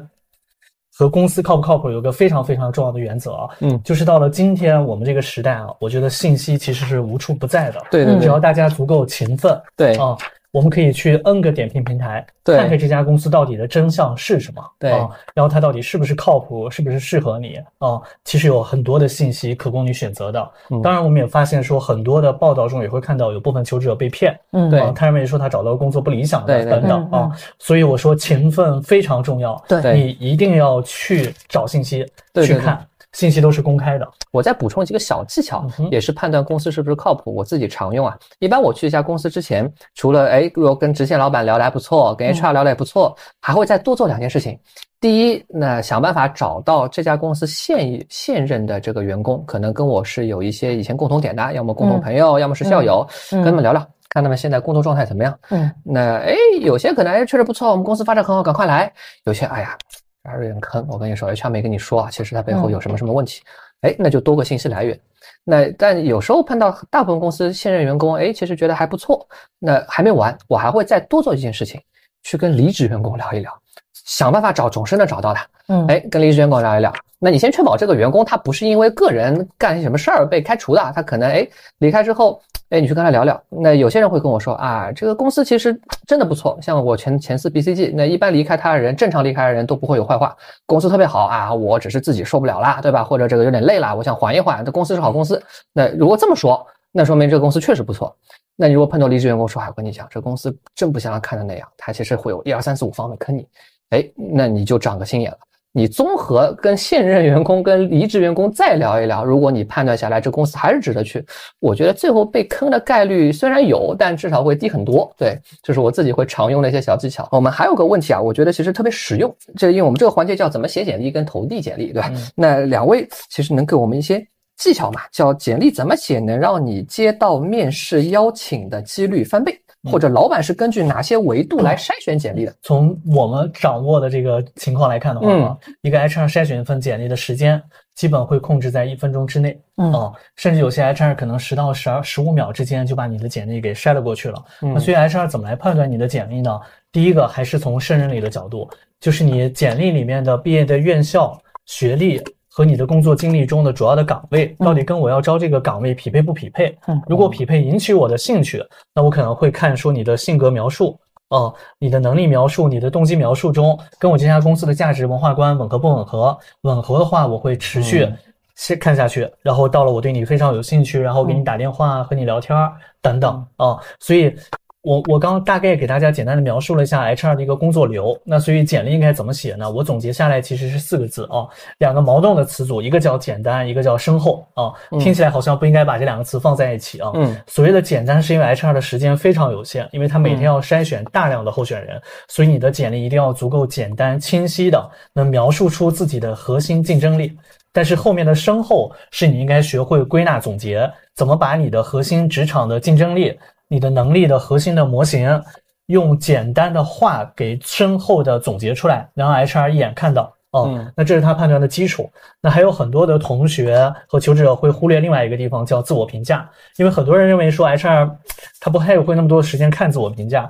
和公司靠不靠谱有个非常非常重要的原则啊，嗯，就是到了今天我们这个时代啊，我觉得信息其实是无处不在的。对对，只要大家足够勤奋，对啊。我们可以去 N 个点评平台，看看这家公司到底的真相是什么，对，然后它到底是不是靠谱，是不是适合你啊？其实有很多的信息可供你选择的。当然，我们也发现说，很多的报道中也会看到有部分求职者被骗，嗯，对，他认为说他找到工作不理想的等等啊。所以我说勤奋非常重要，对，你一定要去找信息去看。信息都是公开的。我再补充几个小技巧，也是判断公司是不是靠谱。我自己常用啊。一般我去一家公司之前，除了哎，如果跟直线老板聊得还不错，跟 HR 聊得也不错，还会再多做两件事情。第一，那想办法找到这家公司现现任的这个员工，可能跟我是有一些以前共同点的，要么共同朋友，要么是校友，跟他们聊聊，看他们现在工作状态怎么样。嗯，那哎，有些可能哎确实不错，我们公司发展很好，赶快来。有些哎呀。还是有点坑，我跟你说，HR 没跟你说啊，其实它背后有什么什么问题，哎，那就多个信息来源。那但有时候碰到大部分公司现任员工，哎，其实觉得还不错，那还没完，我还会再多做一件事情，去跟离职员工聊一聊，想办法找总是能找到的。嗯，哎，跟离职员工聊一聊。那你先确保这个员工他不是因为个人干些什么事儿被开除的，他可能哎离开之后。哎，你去跟他聊聊。那有些人会跟我说啊，这个公司其实真的不错。像我前前四 BCG，那一般离开他的人，正常离开的人都不会有坏话，公司特别好啊。我只是自己受不了啦，对吧？或者这个有点累了，我想缓一缓。这公司是好公司。那如果这么说，那说明这个公司确实不错。那你如果碰到离职员工说，我跟你讲，这公司真不像他看的那样，他其实会有一二三四五方面坑你。哎，那你就长个心眼了。你综合跟现任员工、跟离职员工再聊一聊，如果你判断下来这公司还是值得去，我觉得最后被坑的概率虽然有，但至少会低很多。对，这是我自己会常用的一些小技巧。我们还有个问题啊，我觉得其实特别实用，这因为我们这个环节叫怎么写简历跟投递简历，对吧？那两位其实能给我们一些技巧嘛？叫简历怎么写能让你接到面试邀请的几率翻倍？或者老板是根据哪些维度来筛选简历的？从我们掌握的这个情况来看的话，一个 HR 筛选一份简历的时间，基本会控制在一分钟之内。嗯，甚至有些 HR 可能十到十二十五秒之间就把你的简历给筛了过去了。那所以 HR 怎么来判断你的简历呢？第一个还是从胜任力的角度，就是你简历里面的毕业的院校、学历。和你的工作经历中的主要的岗位到底跟我要招这个岗位匹配不匹配？嗯，如果匹配，引起我的兴趣，那我可能会看说你的性格描述，啊，你的能力描述，你的动机描述中跟我这家公司的价值文化观吻合不吻合？吻合的话，我会持续先看下去，然后到了我对你非常有兴趣，然后给你打电话和你聊天等等啊，所以。我我刚刚大概给大家简单的描述了一下 HR 的一个工作流，那所以简历应该怎么写呢？我总结下来其实是四个字啊，两个矛盾的词组，一个叫简单，一个叫深厚啊，听起来好像不应该把这两个词放在一起啊。嗯，所谓的简单是因为 HR 的时间非常有限，因为他每天要筛选大量的候选人，所以你的简历一定要足够简单清晰的，能描述出自己的核心竞争力。但是后面的深厚是你应该学会归纳总结，怎么把你的核心职场的竞争力。你的能力的核心的模型，用简单的话给深厚的总结出来，然后 HR 一眼看到，哦，那这是他判断的基础。那还有很多的同学和求职者会忽略另外一个地方，叫自我评价。因为很多人认为说 HR 他不太会那么多时间看自我评价，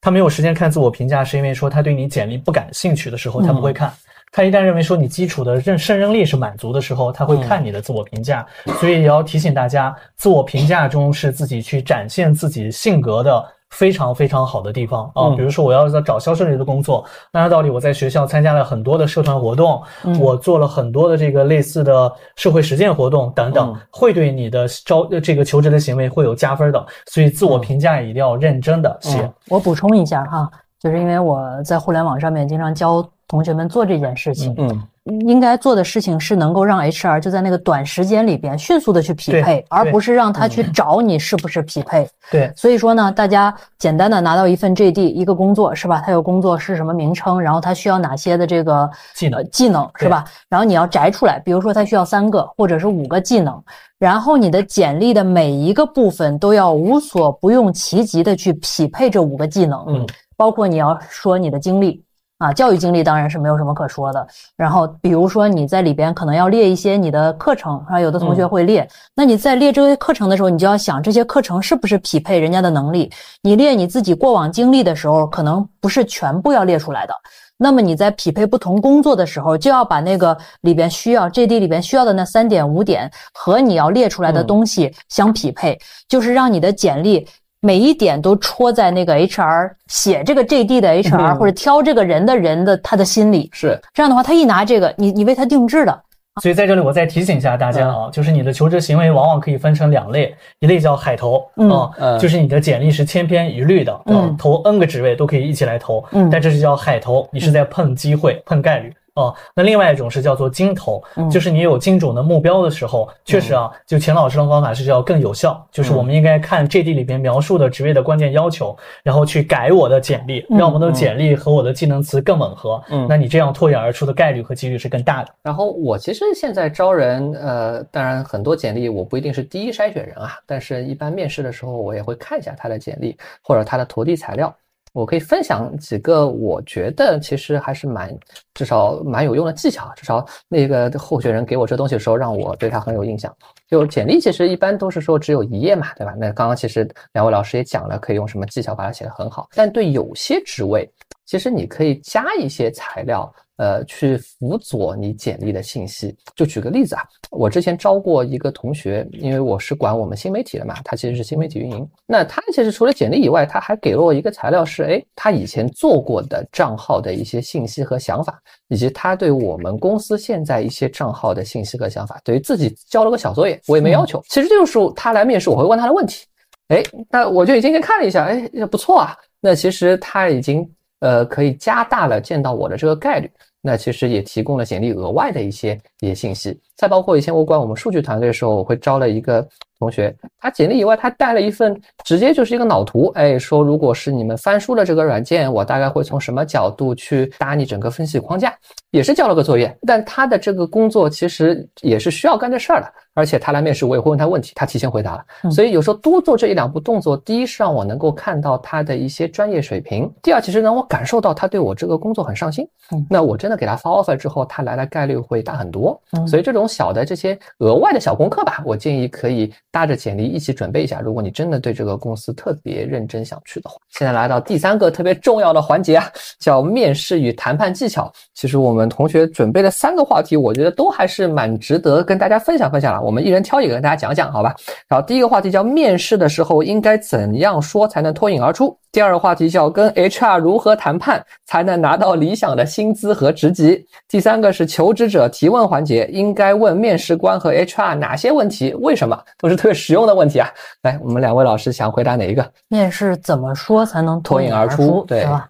他没有时间看自我评价，是因为说他对你简历不感兴趣的时候，他不会看。他一旦认为说你基础的认胜任力是满足的时候，他会看你的自我评价，所以也要提醒大家，自我评价中是自己去展现自己性格的非常非常好的地方啊。比如说我要在找销售类的工作，按道理我在学校参加了很多的社团活动，我做了很多的这个类似的社会实践活动等等，会对你的招这个求职的行为会有加分的。所以自我评价一定要认真的写。我补充一下哈，就是因为我在互联网上面经常教同学们做这件事情。嗯。应该做的事情是能够让 HR 就在那个短时间里边迅速的去匹配，而不是让他去找你是不是匹配。对，所以说呢，大家简单的拿到一份 JD 一个工作是吧？它有工作是什么名称，然后它需要哪些的这个技能技能是吧？然后你要摘出来，比如说它需要三个或者是五个技能，然后你的简历的每一个部分都要无所不用其极的去匹配这五个技能，嗯，包括你要说你的经历。啊，教育经历当然是没有什么可说的。然后，比如说你在里边可能要列一些你的课程，啊，有的同学会列。那你在列这些课程的时候，你就要想这些课程是不是匹配人家的能力。你列你自己过往经历的时候，可能不是全部要列出来的。那么你在匹配不同工作的时候，就要把那个里边需要 JD 里边需要的那三点五点和你要列出来的东西相匹配，就是让你的简历。每一点都戳在那个 HR 写这个 JD 的 HR 或者挑这个人的人的他的心里，是。这样的话，他一拿这个，你你为他定制的。所以在这里我再提醒一下大家啊，就是你的求职行为往往可以分成两类，一类叫海投啊，就是你的简历是千篇一律的，嗯，投 N 个职位都可以一起来投，嗯，但这是叫海投，你是在碰机会、碰概率。哦，那另外一种是叫做精投，就是你有精准的目标的时候，确实啊，就钱老师的方法是要更有效。就是我们应该看 JD 里边描述的职位的关键要求，然后去改我的简历，让我们的简历和我的技能词更吻合。嗯，那你这样脱颖而出的概率和几率是更大的。然后我其实现在招人，呃，当然很多简历我不一定是第一筛选人啊，但是一般面试的时候我也会看一下他的简历或者他的投递材料。我可以分享几个我觉得其实还是蛮至少蛮有用的技巧，至少那个候选人给我这东西的时候，让我对他很有印象。就简历其实一般都是说只有一页嘛，对吧？那刚刚其实两位老师也讲了，可以用什么技巧把它写得很好。但对有些职位，其实你可以加一些材料。呃，去辅佐你简历的信息。就举个例子啊，我之前招过一个同学，因为我是管我们新媒体的嘛，他其实是新媒体运营。那他其实除了简历以外，他还给了我一个材料，是哎，他以前做过的账号的一些信息和想法，以及他对我们公司现在一些账号的信息和想法，等于自己交了个小作业，我也没要求。其实这就是他来面试，我会问他的问题。哎，那我就已经先看了一下，哎，不错啊。那其实他已经。呃，可以加大了见到我的这个概率，那其实也提供了简历额外的一些一些信息。再包括以前我管我们数据团队的时候，我会招了一个同学，他简历以外他带了一份，直接就是一个脑图，哎，说如果是你们翻书的这个软件，我大概会从什么角度去搭你整个分析框架，也是交了个作业。但他的这个工作其实也是需要干这事儿的。而且他来面试，我也会问他问题，他提前回答了。所以有时候多做这一两步动作，第一是让我能够看到他的一些专业水平，第二其实让我感受到他对我这个工作很上心。那我真的给他发 offer 之后，他来的概率会大很多。所以这种小的这些额外的小功课吧，我建议可以搭着简历一起准备一下。如果你真的对这个公司特别认真想去的话，现在来到第三个特别重要的环节啊，叫面试与谈判技巧。其实我们同学准备的三个话题，我觉得都还是蛮值得跟大家分享分享了。我们一人挑一个跟大家讲讲，好吧？然后第一个话题叫面试的时候应该怎样说才能脱颖而出。第二个话题叫跟 HR 如何谈判才能拿到理想的薪资和职级。第三个是求职者提问环节，应该问面试官和 HR 哪些问题？为什么？都是特别实用的问题啊！来，我们两位老师想回答哪一个？面试怎么说才能脱颖而出？对吧？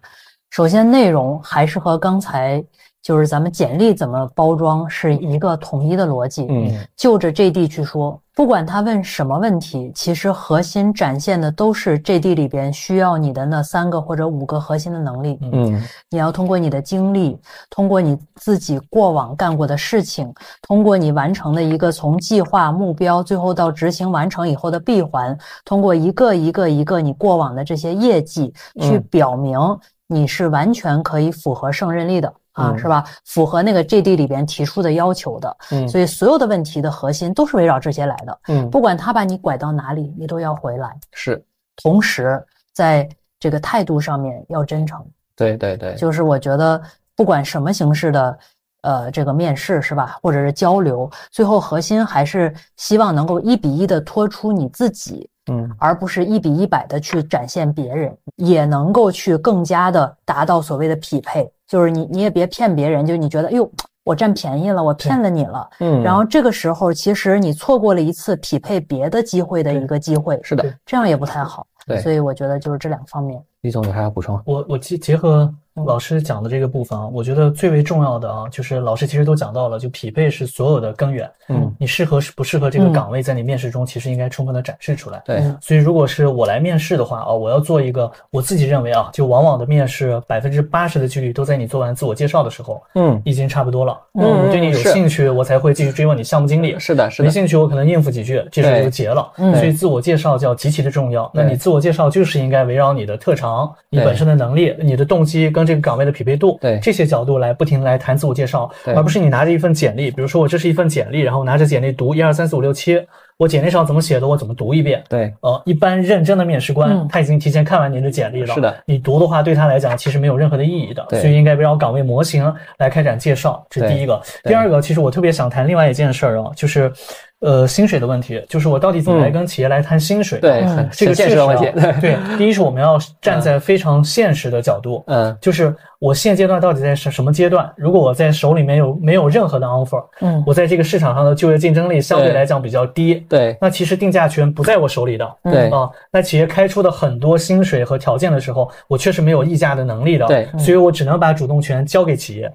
首先，内容还是和刚才。就是咱们简历怎么包装是一个统一的逻辑，嗯，就着 JD 去说，不管他问什么问题，其实核心展现的都是 JD 里边需要你的那三个或者五个核心的能力，嗯，你要通过你的经历，通过你自己过往干过的事情，通过你完成的一个从计划目标最后到执行完成以后的闭环，通过一个一个一个你过往的这些业绩去表明你是完全可以符合胜任力的。啊，是吧？符合那个 JD 里边提出的要求的，嗯，所以所有的问题的核心都是围绕这些来的，嗯，不管他把你拐到哪里，你都要回来。是，同时在这个态度上面要真诚。对对对，就是我觉得不管什么形式的，呃这个面试是吧，或者是交流，最后核心还是希望能够一比一的托出你自己，嗯，而不是一比一百的去展现别人，也能够去更加的达到所谓的匹配，就是你你也别骗别人，就你觉得哎呦。我占便宜了，我骗了你了，嗯，然后这个时候其实你错过了一次匹配别的机会的一个机会，是的，这样也不太好，对，所以我觉得就是这两方面。李总有啥要补充？我我结结合。老师讲的这个部分啊，我觉得最为重要的啊，就是老师其实都讲到了，就匹配是所有的根源。嗯，你适合是不适合这个岗位，在你面试中其实应该充分的展示出来。对，所以如果是我来面试的话啊，我要做一个我自己认为啊，就往往的面试百分之八十的几率都在你做完自我介绍的时候，嗯，已经差不多了。嗯，我对你有兴趣，我才会继续追问你项目经历。是的，是的。没兴趣，我可能应付几句，这事就结了。嗯，所以自我介绍叫极其的重要。那你自我介绍就是应该围绕你的特长、你本身的能力、你的动机跟这个岗位的匹配度。对这些角度来不停来谈自我介绍，而不是你拿着一份简历，比如说我这是一份简历，然后拿着简历读一二三四五六七，我简历上怎么写的我怎么读一遍。对，呃，一般认真的面试官他已经提前看完您的简历了，是的，你读的话对他来讲其实没有任何的意义的，所以应该围绕岗位模型来开展介绍，这是第一个。第二个，其实我特别想谈另外一件事儿啊，就是。呃，薪水的问题，就是我到底怎么来跟企业来谈薪水？对，这个现实的问题。对，第一是我们要站在非常现实的角度，嗯，就是我现阶段到底在什什么阶段？如果我在手里面有没有任何的 offer，嗯，我在这个市场上的就业竞争力相对来讲比较低，对，那其实定价权不在我手里的，对啊，那企业开出的很多薪水和条件的时候，我确实没有议价的能力的，对，所以我只能把主动权交给企业。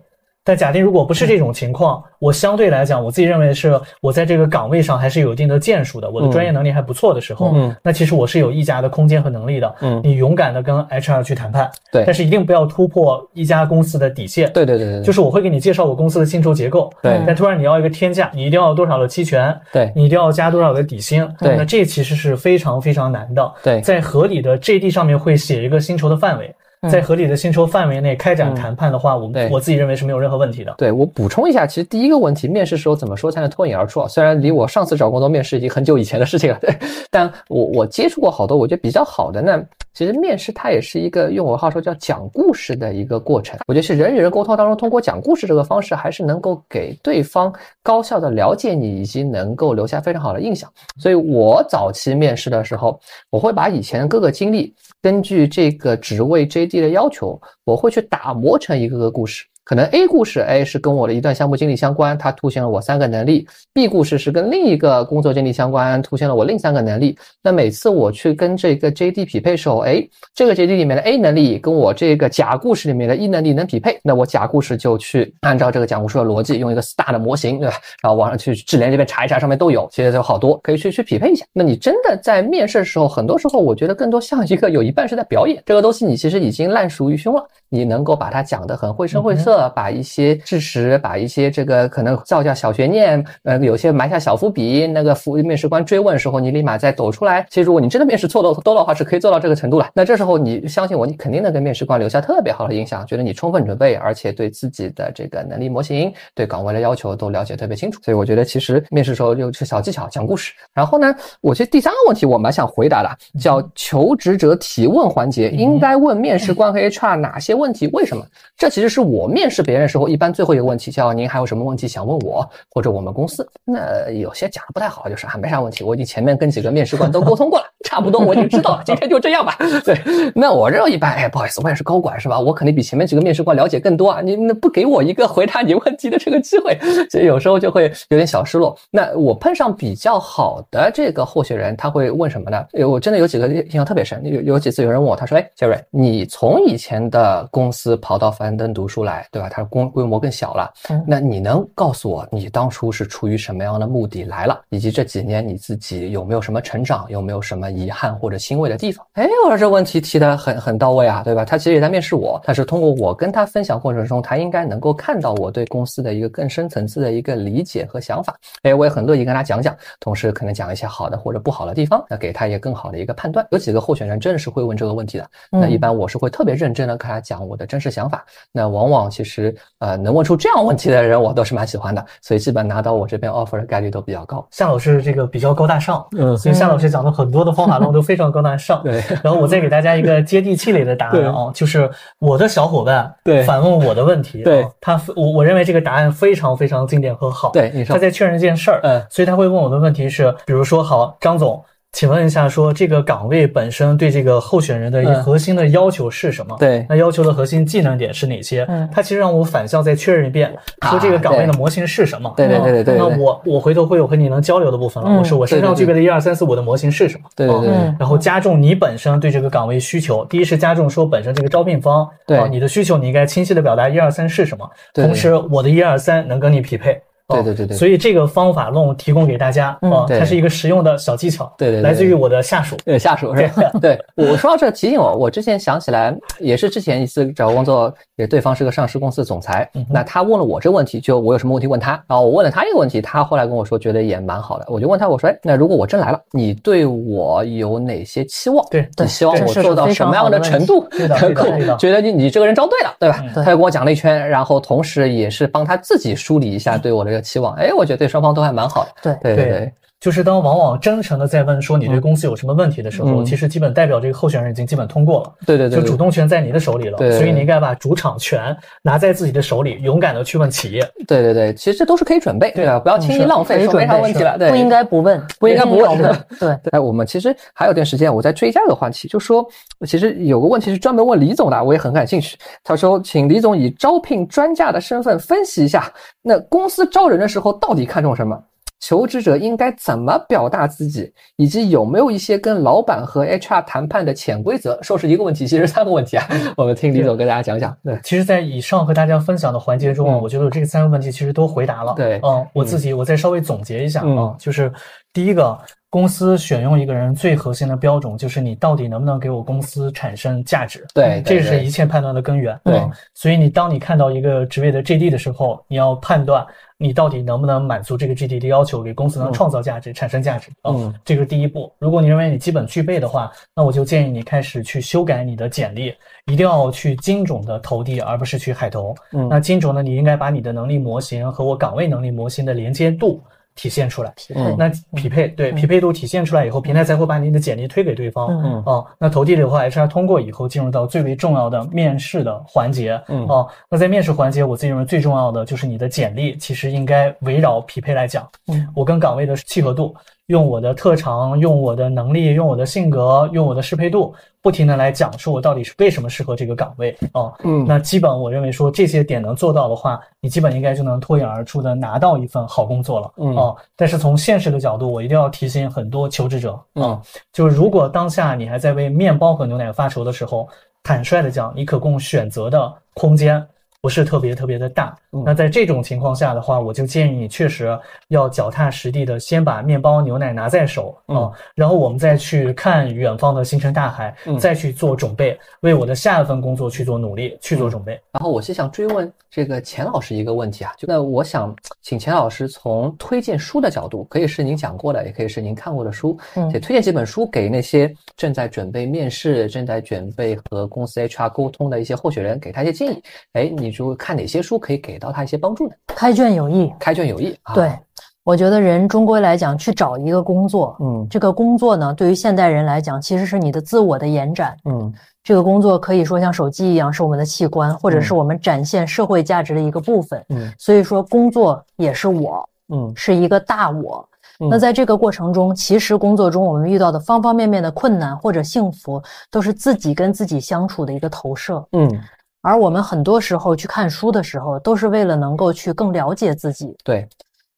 但假定如果不是这种情况，我相对来讲，我自己认为是我在这个岗位上还是有一定的建树的，我的专业能力还不错的时候，嗯，那其实我是有溢价的空间和能力的，嗯，你勇敢的跟 HR 去谈判，对，但是一定不要突破一家公司的底线，对对对对，就是我会给你介绍我公司的薪酬结构，对，但突然你要一个天价，你一定要多少的期权，对，你一定要加多少的底薪，对，那这其实是非常非常难的，对，在合理的 JD 上面会写一个薪酬的范围。在合理的薪酬范围内开展谈判的话，我我自己认为是没有任何问题的。对我补充一下，其实第一个问题，面试时候怎么说才能脱颖而出啊？虽然离我上次找工作面试已经很久以前的事情了，对，但我我接触过好多，我觉得比较好的呢。其实面试它也是一个用我话说叫讲故事的一个过程。我觉得是人与人沟通当中，通过讲故事这个方式，还是能够给对方高效的了解你，以及能够留下非常好的印象。所以我早期面试的时候，我会把以前的各个经历。根据这个职位 JD 的要求，我会去打磨成一个个故事。可能 A 故事，哎，是跟我的一段项目经历相关，它凸显了我三个能力；B 故事是跟另一个工作经历相关，凸显了我另三个能力。那每次我去跟这个 JD 匹配时候，哎，这个 JD 里面的 A 能力跟我这个甲故事里面的 E 能力能匹配，那我甲故事就去按照这个讲故事的逻辑，用一个 STAR 的模型，对吧？然后网上去智联这边查一查，上面都有，其实有好多可以去去匹配一下。那你真的在面试的时候，很多时候我觉得更多像一个有一半是在表演，这个东西你其实已经烂熟于胸了，你能够把它讲得很绘声绘色，把一些事实，把一些这个可能造下小悬念，呃，有些埋下小伏笔，那个服面试官追问的时候，你立马再抖出来。其实如果你真的面试错的多的话，是可以做到这个程度了。那这时候你相信我，你肯定能跟面试官留下特别好的印象，觉得你充分准备，而且对自己的这个能力模型、对岗位的要求都了解特别清楚。所以我觉得其实面试时候就是小技巧，讲故事。然后呢，我觉得第三个问题我蛮想回答的，叫求职者提问环节，应该问面试官和 HR 哪些问题？为什么？这其实是我面面试别人时候一般最后一个问题，叫您还有什么问题想问我或者我们公司？那有些讲的不太好，就是啊没啥问题，我已经前面跟几个面试官都沟通过了，差不多我已经知道了，今天就这样吧。对，那我这一般，哎，不好意思，我也是高管是吧？我肯定比前面几个面试官了解更多啊，你那不给我一个回答你问题的这个机会，所以有时候就会有点小失落。那我碰上比较好的这个候选人，他会问什么呢？我真的有几个印象特别深，有有几次有人问我，他说，哎，杰瑞，你从以前的公司跑到樊登读书来。对吧？它规规模更小了。嗯，那你能告诉我，你当初是出于什么样的目的来了？以及这几年你自己有没有什么成长？有没有什么遗憾或者欣慰的地方？哎，我说这问题提的很很到位啊，对吧？他其实也在面试我，但是通过我跟他分享过程中，他应该能够看到我对公司的一个更深层次的一个理解和想法。哎，我也很乐意跟他讲讲，同时可能讲一些好的或者不好的地方，那给他一个更好的一个判断。有几个候选人真的是会问这个问题的，那一般我是会特别认真的跟他讲我的真实想法。那往往。其实，呃，能问出这样问题的人，我都是蛮喜欢的，所以基本拿到我这边 offer 的概率都比较高。夏老师这个比较高大上，嗯，所以夏老师讲的很多的方法 论都非常高大上。对。然后我再给大家一个接地气类的答案啊，就是我的小伙伴对反问我的问题，对，他我我认为这个答案非常非常经典和好。对，你说他在确认一件事儿，嗯，所以他会问我的问题是，比如说，好，张总。请问一下，说这个岗位本身对这个候选人的一核心的要求是什么？对，那要求的核心技能点是哪些？嗯，他其实让我反向再确认一遍，说这个岗位的模型是什么？对对对对对。那我我回头会有和你能交流的部分了。我说我身上具备的一二三四五的模型是什么？对对对。然后加重你本身对这个岗位需求，第一是加重说本身这个招聘方，对你的需求你应该清晰的表达一二三是什么，同时我的一二三能跟你匹配。对对对对，所以这个方法论提供给大家啊，它是一个实用的小技巧，对对，来自于我的下属，对下属是吧？对，我说到这提醒我，我之前想起来也是之前一次找工作，也对方是个上市公司的总裁，那他问了我这个问题，就我有什么问题问他，然后我问了他一个问题，他后来跟我说觉得也蛮好的，我就问他我说，哎，那如果我真来了，你对我有哪些期望？对，你希望我做到什么样的程度？对的，对的，觉得你你这个人招对了，对吧？他就跟我讲了一圈，然后同时也是帮他自己梳理一下对我的一个期望，哎，我觉得。对双方都还蛮好的，对对对，就是当往往真诚的在问说你对公司有什么问题的时候，其实基本代表这个候选人已经基本通过了，对对对，就主动权在你的手里了，所以你应该把主场权拿在自己的手里，勇敢的去问企业，对对对，其实这都是可以准备，对啊，不要轻易浪费，没啥问题了，对，不应该不问，不应该不问，对，哎，我们其实还有段时间，我在追加个话题，就说其实有个问题是专门问李总的，我也很感兴趣，他说请李总以招聘专家的身份分析一下，那公司招人的时候到底看重什么？求职者应该怎么表达自己，以及有没有一些跟老板和 HR 谈判的潜规则？说是一个问题，其实三个问题啊。我们听李总跟大家讲讲。对，其实，在以上和大家分享的环节中，我觉得这三个问题其实都回答了。对，嗯，我自己我再稍微总结一下啊，就是第一个，公司选用一个人最核心的标准就是你到底能不能给我公司产生价值。对，这是一切判断的根源。对，所以你当你看到一个职位的 JD 的时候，你要判断。你到底能不能满足这个 JD 的要求，给公司能创造价值、产生价值？嗯，这个是第一步。如果你认为你基本具备的话，那我就建议你开始去修改你的简历，一定要去精准的投递，而不是去海投。嗯，那精准呢，你应该把你的能力模型和我岗位能力模型的连接度。体现出来，那匹配对匹配度体现出来以后，平台才会把你的简历推给对方。嗯哦，那投递的话，HR 通过以后，进入到最为重要的面试的环节。嗯哦，那在面试环节，我自己认为最重要的就是你的简历，其实应该围绕匹配来讲。嗯，我跟岗位的契合度。用我的特长，用我的能力，用我的性格，用我的适配度，不停的来讲，述我到底是为什么适合这个岗位啊？嗯，那基本我认为说这些点能做到的话，你基本应该就能脱颖而出的拿到一份好工作了。嗯啊，但是从现实的角度，我一定要提醒很多求职者啊，就是如果当下你还在为面包和牛奶发愁的时候，坦率的讲，你可供选择的空间。不是特别特别的大，那在这种情况下的话，我就建议你确实要脚踏实地的先把面包牛奶拿在手啊，然后我们再去看远方的星辰大海，再去做准备，为我的下一份工作去做努力，去做准备。然后我是想追问这个钱老师一个问题啊，就那我想请钱老师从推荐书的角度，可以是您讲过的，也可以是您看过的书，也推荐几本书给那些正在准备面试、正在准备和公司 HR 沟通的一些候选人，给他一些建议。哎，你。就会看哪些书可以给到他一些帮助呢？开卷有益，开卷有益。啊对，我觉得人终归来讲，去找一个工作，嗯，这个工作呢，对于现代人来讲，其实是你的自我的延展，嗯，这个工作可以说像手机一样，是我们的器官，或者是我们展现社会价值的一个部分，嗯，所以说工作也是我，嗯，是一个大我。那在这个过程中，其实工作中我们遇到的方方面面的困难或者幸福，都是自己跟自己相处的一个投射，嗯。而我们很多时候去看书的时候，都是为了能够去更了解自己，对，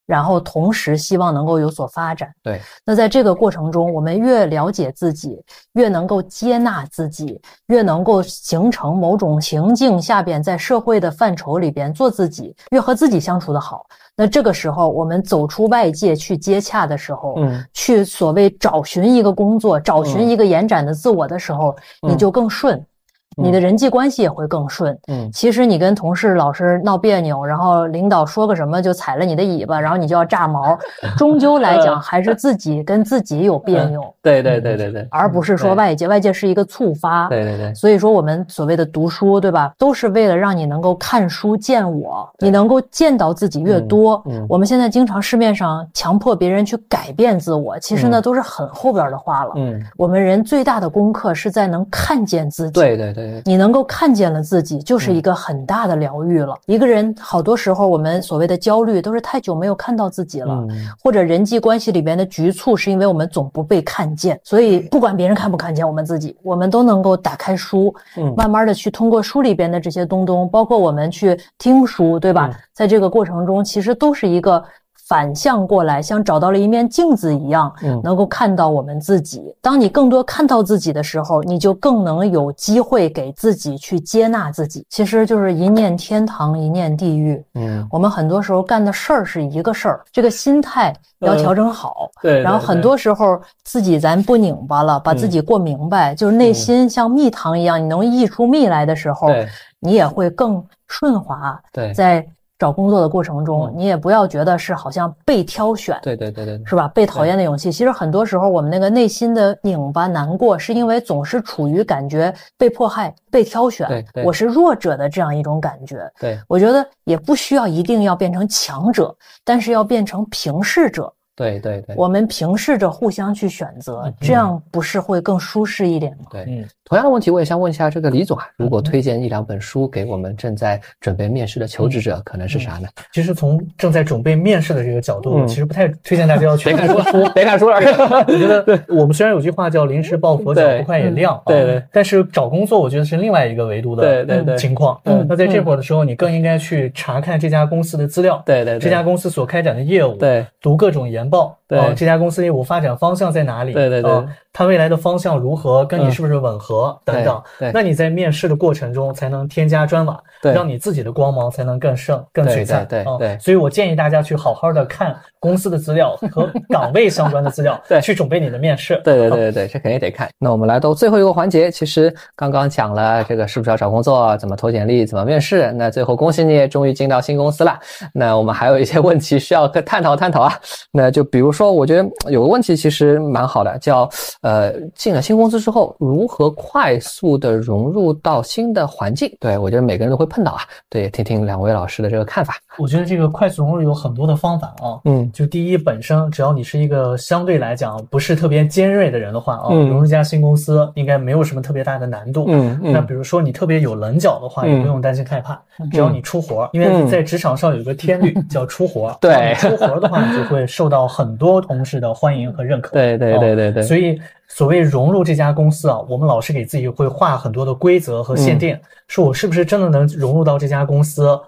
然后同时希望能够有所发展，对。那在这个过程中，我们越了解自己，越能够接纳自己，越能够形成某种情境下边在社会的范畴里边做自己，越和自己相处的好。那这个时候，我们走出外界去接洽的时候，嗯，去所谓找寻一个工作，找寻一个延展的自我的时候，你就更顺。你的人际关系也会更顺。嗯，其实你跟同事老是闹别扭，然后领导说个什么就踩了你的尾巴，然后你就要炸毛，终究来讲还是自己跟自己有别扭。对对对对对，而不是说外界，外界是一个触发。对对对。所以说我们所谓的读书，对吧？都是为了让你能够看书见我，你能够见到自己越多。嗯。我们现在经常市面上强迫别人去改变自我，其实呢都是很后边的话了。嗯。我们人最大的功课是在能看见自己。对对对。你能够看见了自己，就是一个很大的疗愈了。一个人好多时候，我们所谓的焦虑，都是太久没有看到自己了，或者人际关系里边的局促，是因为我们总不被看见。所以不管别人看不看见我们自己，我们都能够打开书，慢慢的去通过书里边的这些东东，包括我们去听书，对吧？在这个过程中，其实都是一个。反向过来，像找到了一面镜子一样，嗯，能够看到我们自己。当你更多看到自己的时候，你就更能有机会给自己去接纳自己。其实就是一念天堂，一念地狱。嗯，我们很多时候干的事儿是一个事儿，这个心态要调整好。对，然后很多时候自己咱不拧巴了，把自己过明白，就是内心像蜜糖一样，你能溢出蜜来的时候，你也会更顺滑。对，在。找工作的过程中，你也不要觉得是好像被挑选，对对对对，是吧？被讨厌的勇气，其实很多时候我们那个内心的拧巴、难过，是因为总是处于感觉被迫害、被挑选，我是弱者的这样一种感觉。对，我觉得也不需要一定要变成强者，但是要变成平视者。对对对，我们平视着互相去选择，这样不是会更舒适一点吗？对，嗯，同样的问题我也想问一下这个李总啊，如果推荐一两本书给我们正在准备面试的求职者，可能是啥呢？其实从正在准备面试的这个角度，其实不太推荐大家要去 看书，别看书了。我觉得我们虽然有句话叫临时抱佛脚，不快也亮，对对，但是找工作我觉得是另外一个维度的对对对情况。嗯，那在这会儿的时候，你更应该去查看这家公司的资料，对对，这家公司所开展的业务，对，读各种研报，对。这家公司业务发展方向在哪里？对对对。它未来的方向如何，跟你是不是吻合等等？对，那你在面试的过程中才能添加砖瓦，让你自己的光芒才能更盛、更璀璨。对对，所以我建议大家去好好的看公司的资料和岗位相关的资料，对，去准备你的面试。对对对对对，这肯定得看。那我们来到最后一个环节，其实刚刚讲了这个是不是要找工作，怎么投简历，怎么面试。那最后恭喜你，终于进到新公司了。那我们还有一些问题需要探讨探讨啊。那就比如说，我觉得有个问题其实蛮好的，叫呃进了。新公司之后如何快速的融入到新的环境？对我觉得每个人都会碰到啊。对，听听两位老师的这个看法。我觉得这个快速融入有很多的方法啊。嗯，就第一，本身只要你是一个相对来讲不是特别尖锐的人的话啊，融入一家新公司应该没有什么特别大的难度。嗯嗯。那比如说你特别有棱角的话，也不用担心害怕，只要你出活，因为在职场上有一个天律叫出活。对，出活的话，你就会受到很多同事的欢迎和认可。对对对对对。所以。所谓融入这家公司啊，我们老是给自己会画很多的规则和限定，说我是不是真的能融入到这家公司啊？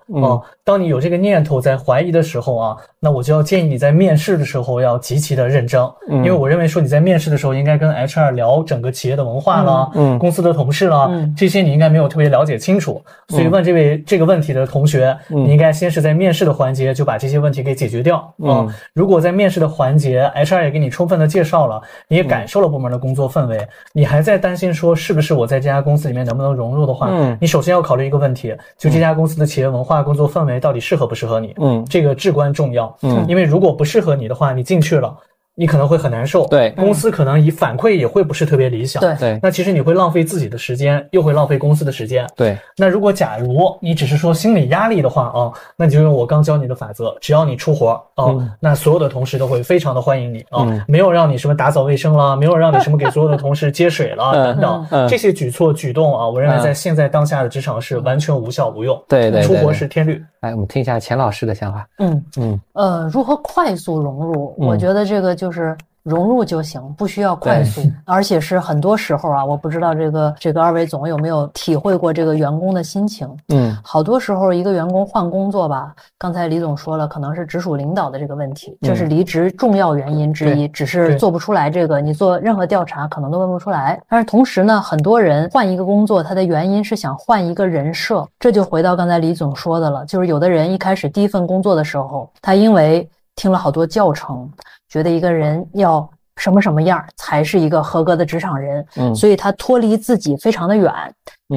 当你有这个念头在怀疑的时候啊，那我就要建议你在面试的时候要极其的认真，因为我认为说你在面试的时候应该跟 HR 聊整个企业的文化了，嗯，公司的同事了，这些你应该没有特别了解清楚，所以问这位这个问题的同学，你应该先是在面试的环节就把这些问题给解决掉啊。如果在面试的环节 HR 也给你充分的介绍了，你也感受了部门的工作氛围，你还在担心说是不是我在这家公司里面能不能融入的话，嗯，你首先要考虑一个问题，就这家公司的企业文化、工作氛围。到底适合不适合你？嗯，这个至关重要。嗯，因为如果不适合你的话，你进去了。你可能会很难受，对公司可能以反馈也会不是特别理想，对对。那其实你会浪费自己的时间，又会浪费公司的时间，对。那如果假如你只是说心理压力的话啊，那你就用我刚教你的法则，只要你出活啊，那所有的同事都会非常的欢迎你啊，没有让你什么打扫卫生了，没有让你什么给所有的同事接水了等等这些举措举动啊，我认为在现在当下的职场是完全无效无用，对对。出活是天律。来，我们听一下钱老师的想法。嗯嗯呃，如何快速融入？我觉得这个就是。融入就行，不需要快速，而且是很多时候啊，我不知道这个这个二位总有没有体会过这个员工的心情。嗯，好多时候一个员工换工作吧，刚才李总说了，可能是直属领导的这个问题，这是离职重要原因之一，只是做不出来这个，你做任何调查可能都问不出来。但是同时呢，很多人换一个工作，他的原因是想换一个人设，这就回到刚才李总说的了，就是有的人一开始第一份工作的时候，他因为听了好多教程。觉得一个人要什么什么样才是一个合格的职场人，嗯，所以他脱离自己非常的远，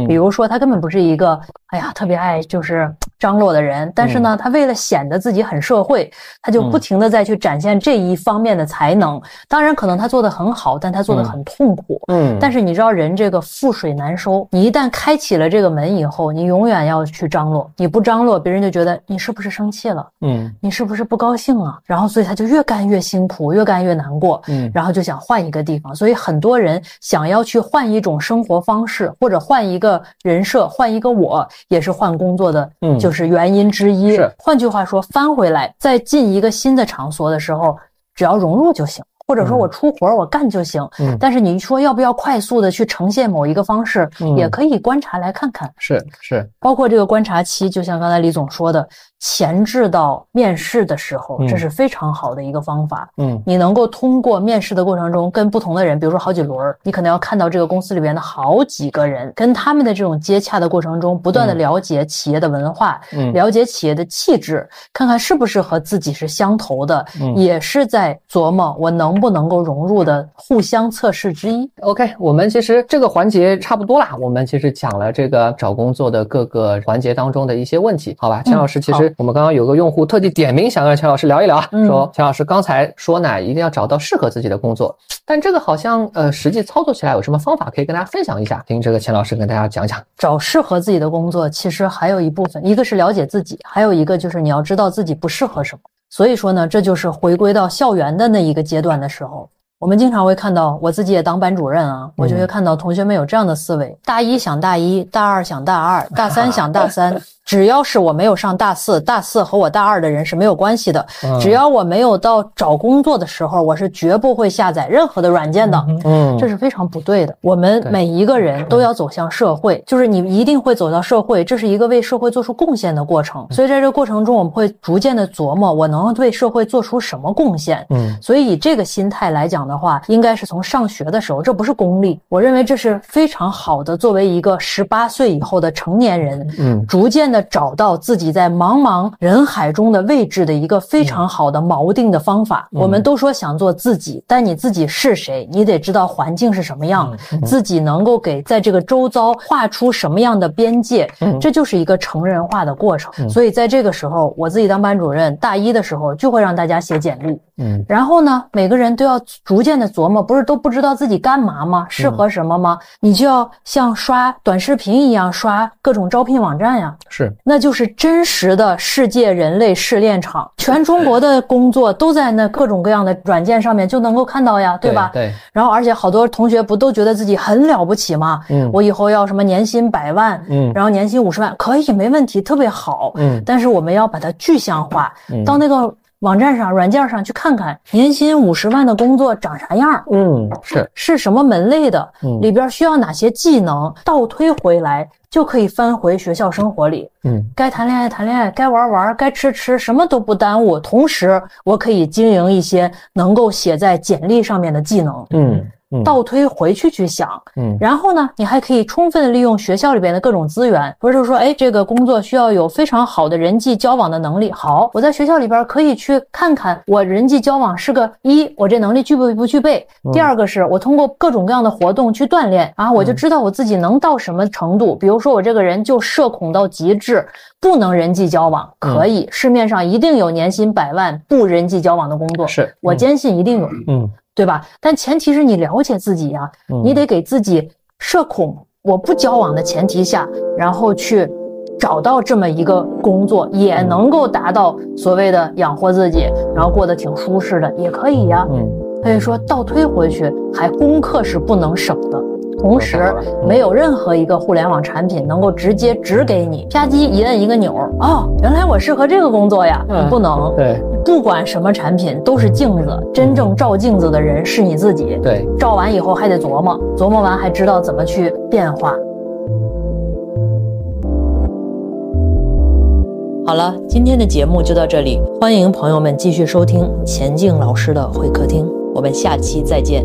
比如说他根本不是一个哎呀特别爱就是张罗的人，但是呢，他为了显得自己很社会，他就不停的再去展现这一方面的才能。当然，可能他做的很好，但他做的很痛苦。嗯，但是你知道人这个覆水难收，你一旦开启了这个门以后，你永远要去张罗，你不张罗，别人就觉得你是不是生气了？嗯，你是不是不高兴啊？然后所以他就越干越辛苦，越干越难过。嗯，然后就想换一个地方。所以很多人想要去换一种生活方式，或者换一个人设，换一个我，也是换工作的，嗯就是原因之一。是，换句话说，翻回来再进一个新的场所的时候，只要融入就行。或者说我出活我干就行，嗯，但是你说要不要快速的去呈现某一个方式，也可以观察来看看，是是，包括这个观察期，就像刚才李总说的。前置到面试的时候，这是非常好的一个方法。嗯，你能够通过面试的过程中，跟不同的人，比如说好几轮，你可能要看到这个公司里边的好几个人，跟他们的这种接洽的过程中，不断的了解企业的文化，嗯，了解企业的气质，看看是不是和自己是相投的，也是在琢磨我能不能够融入的互相测试之一。OK，我们其实这个环节差不多啦。我们其实讲了这个找工作的各个环节当中的一些问题，好吧？钱老师其实。我们刚刚有个用户特地点名想跟钱老师聊一聊，说钱老师刚才说呢，一定要找到适合自己的工作，但这个好像呃实际操作起来有什么方法可以跟大家分享一下？听这个钱老师跟大家讲讲。找适合自己的工作，其实还有一部分，一个是了解自己，还有一个就是你要知道自己不适合什么。所以说呢，这就是回归到校园的那一个阶段的时候。我们经常会看到，我自己也当班主任啊，我就会看到同学们有这样的思维：大一想大一，大二想大二，大三 想大三。只要是我没有上大四，大四和我大二的人是没有关系的。只要我没有到找工作的时候，我是绝不会下载任何的软件的。嗯，这是非常不对的。我们每一个人都要走向社会，就是你一定会走到社会，这是一个为社会做出贡献的过程。所以在这个过程中，我们会逐渐的琢磨，我能为社会做出什么贡献。嗯，所以以这个心态来讲的话，应该是从上学的时候，这不是功利，我认为这是非常好的。作为一个十八岁以后的成年人，嗯，逐渐的。找到自己在茫茫人海中的位置的一个非常好的锚定的方法。我们都说想做自己，但你自己是谁？你得知道环境是什么样，自己能够给在这个周遭画出什么样的边界。这就是一个成人化的过程。所以在这个时候，我自己当班主任，大一的时候就会让大家写简历。嗯，然后呢，每个人都要逐渐的琢磨，不是都不知道自己干嘛吗？适合什么吗？你就要像刷短视频一样刷各种招聘网站呀。是。那就是真实的世界人类试炼场，全中国的工作都在那各种各样的软件上面就能够看到呀，对吧？对。然后，而且好多同学不都觉得自己很了不起吗？嗯。我以后要什么年薪百万，嗯，然后年薪五十万，可以没问题，特别好。嗯。但是我们要把它具象化，到那个网站上、软件上去看看，年薪五十万的工作长啥样？嗯，是是什么门类的？嗯，里边需要哪些技能？倒推回来。就可以翻回学校生活里，嗯，该谈恋爱谈恋爱，该玩玩，该吃吃，什么都不耽误。同时，我可以经营一些能够写在简历上面的技能，嗯。倒推回去去想，嗯，然后呢，你还可以充分利用学校里边的各种资源，不是说，哎，这个工作需要有非常好的人际交往的能力。好，我在学校里边可以去看看，我人际交往是个一，我这能力具备不具备？第二个是我通过各种各样的活动去锻炼啊，我就知道我自己能到什么程度。比如说我这个人就社恐到极致，不能人际交往，可以，市面上一定有年薪百万不人际交往的工作，是我坚信一定有，嗯。对吧？但前提是你了解自己呀，你得给自己社恐，我不交往的前提下，然后去找到这么一个工作，也能够达到所谓的养活自己，然后过得挺舒适的，也可以呀。嗯，所以说倒推回去，还功课是不能省的。同时，没有任何一个互联网产品能够直接指给你，啪叽一摁一个钮儿，哦，原来我适合这个工作呀。不能，对，不管什么产品都是镜子，真正照镜子的人是你自己。对，照完以后还得琢磨，琢磨完还知道怎么去变化。好了，今天的节目就到这里，欢迎朋友们继续收听钱静老师的会客厅，我们下期再见。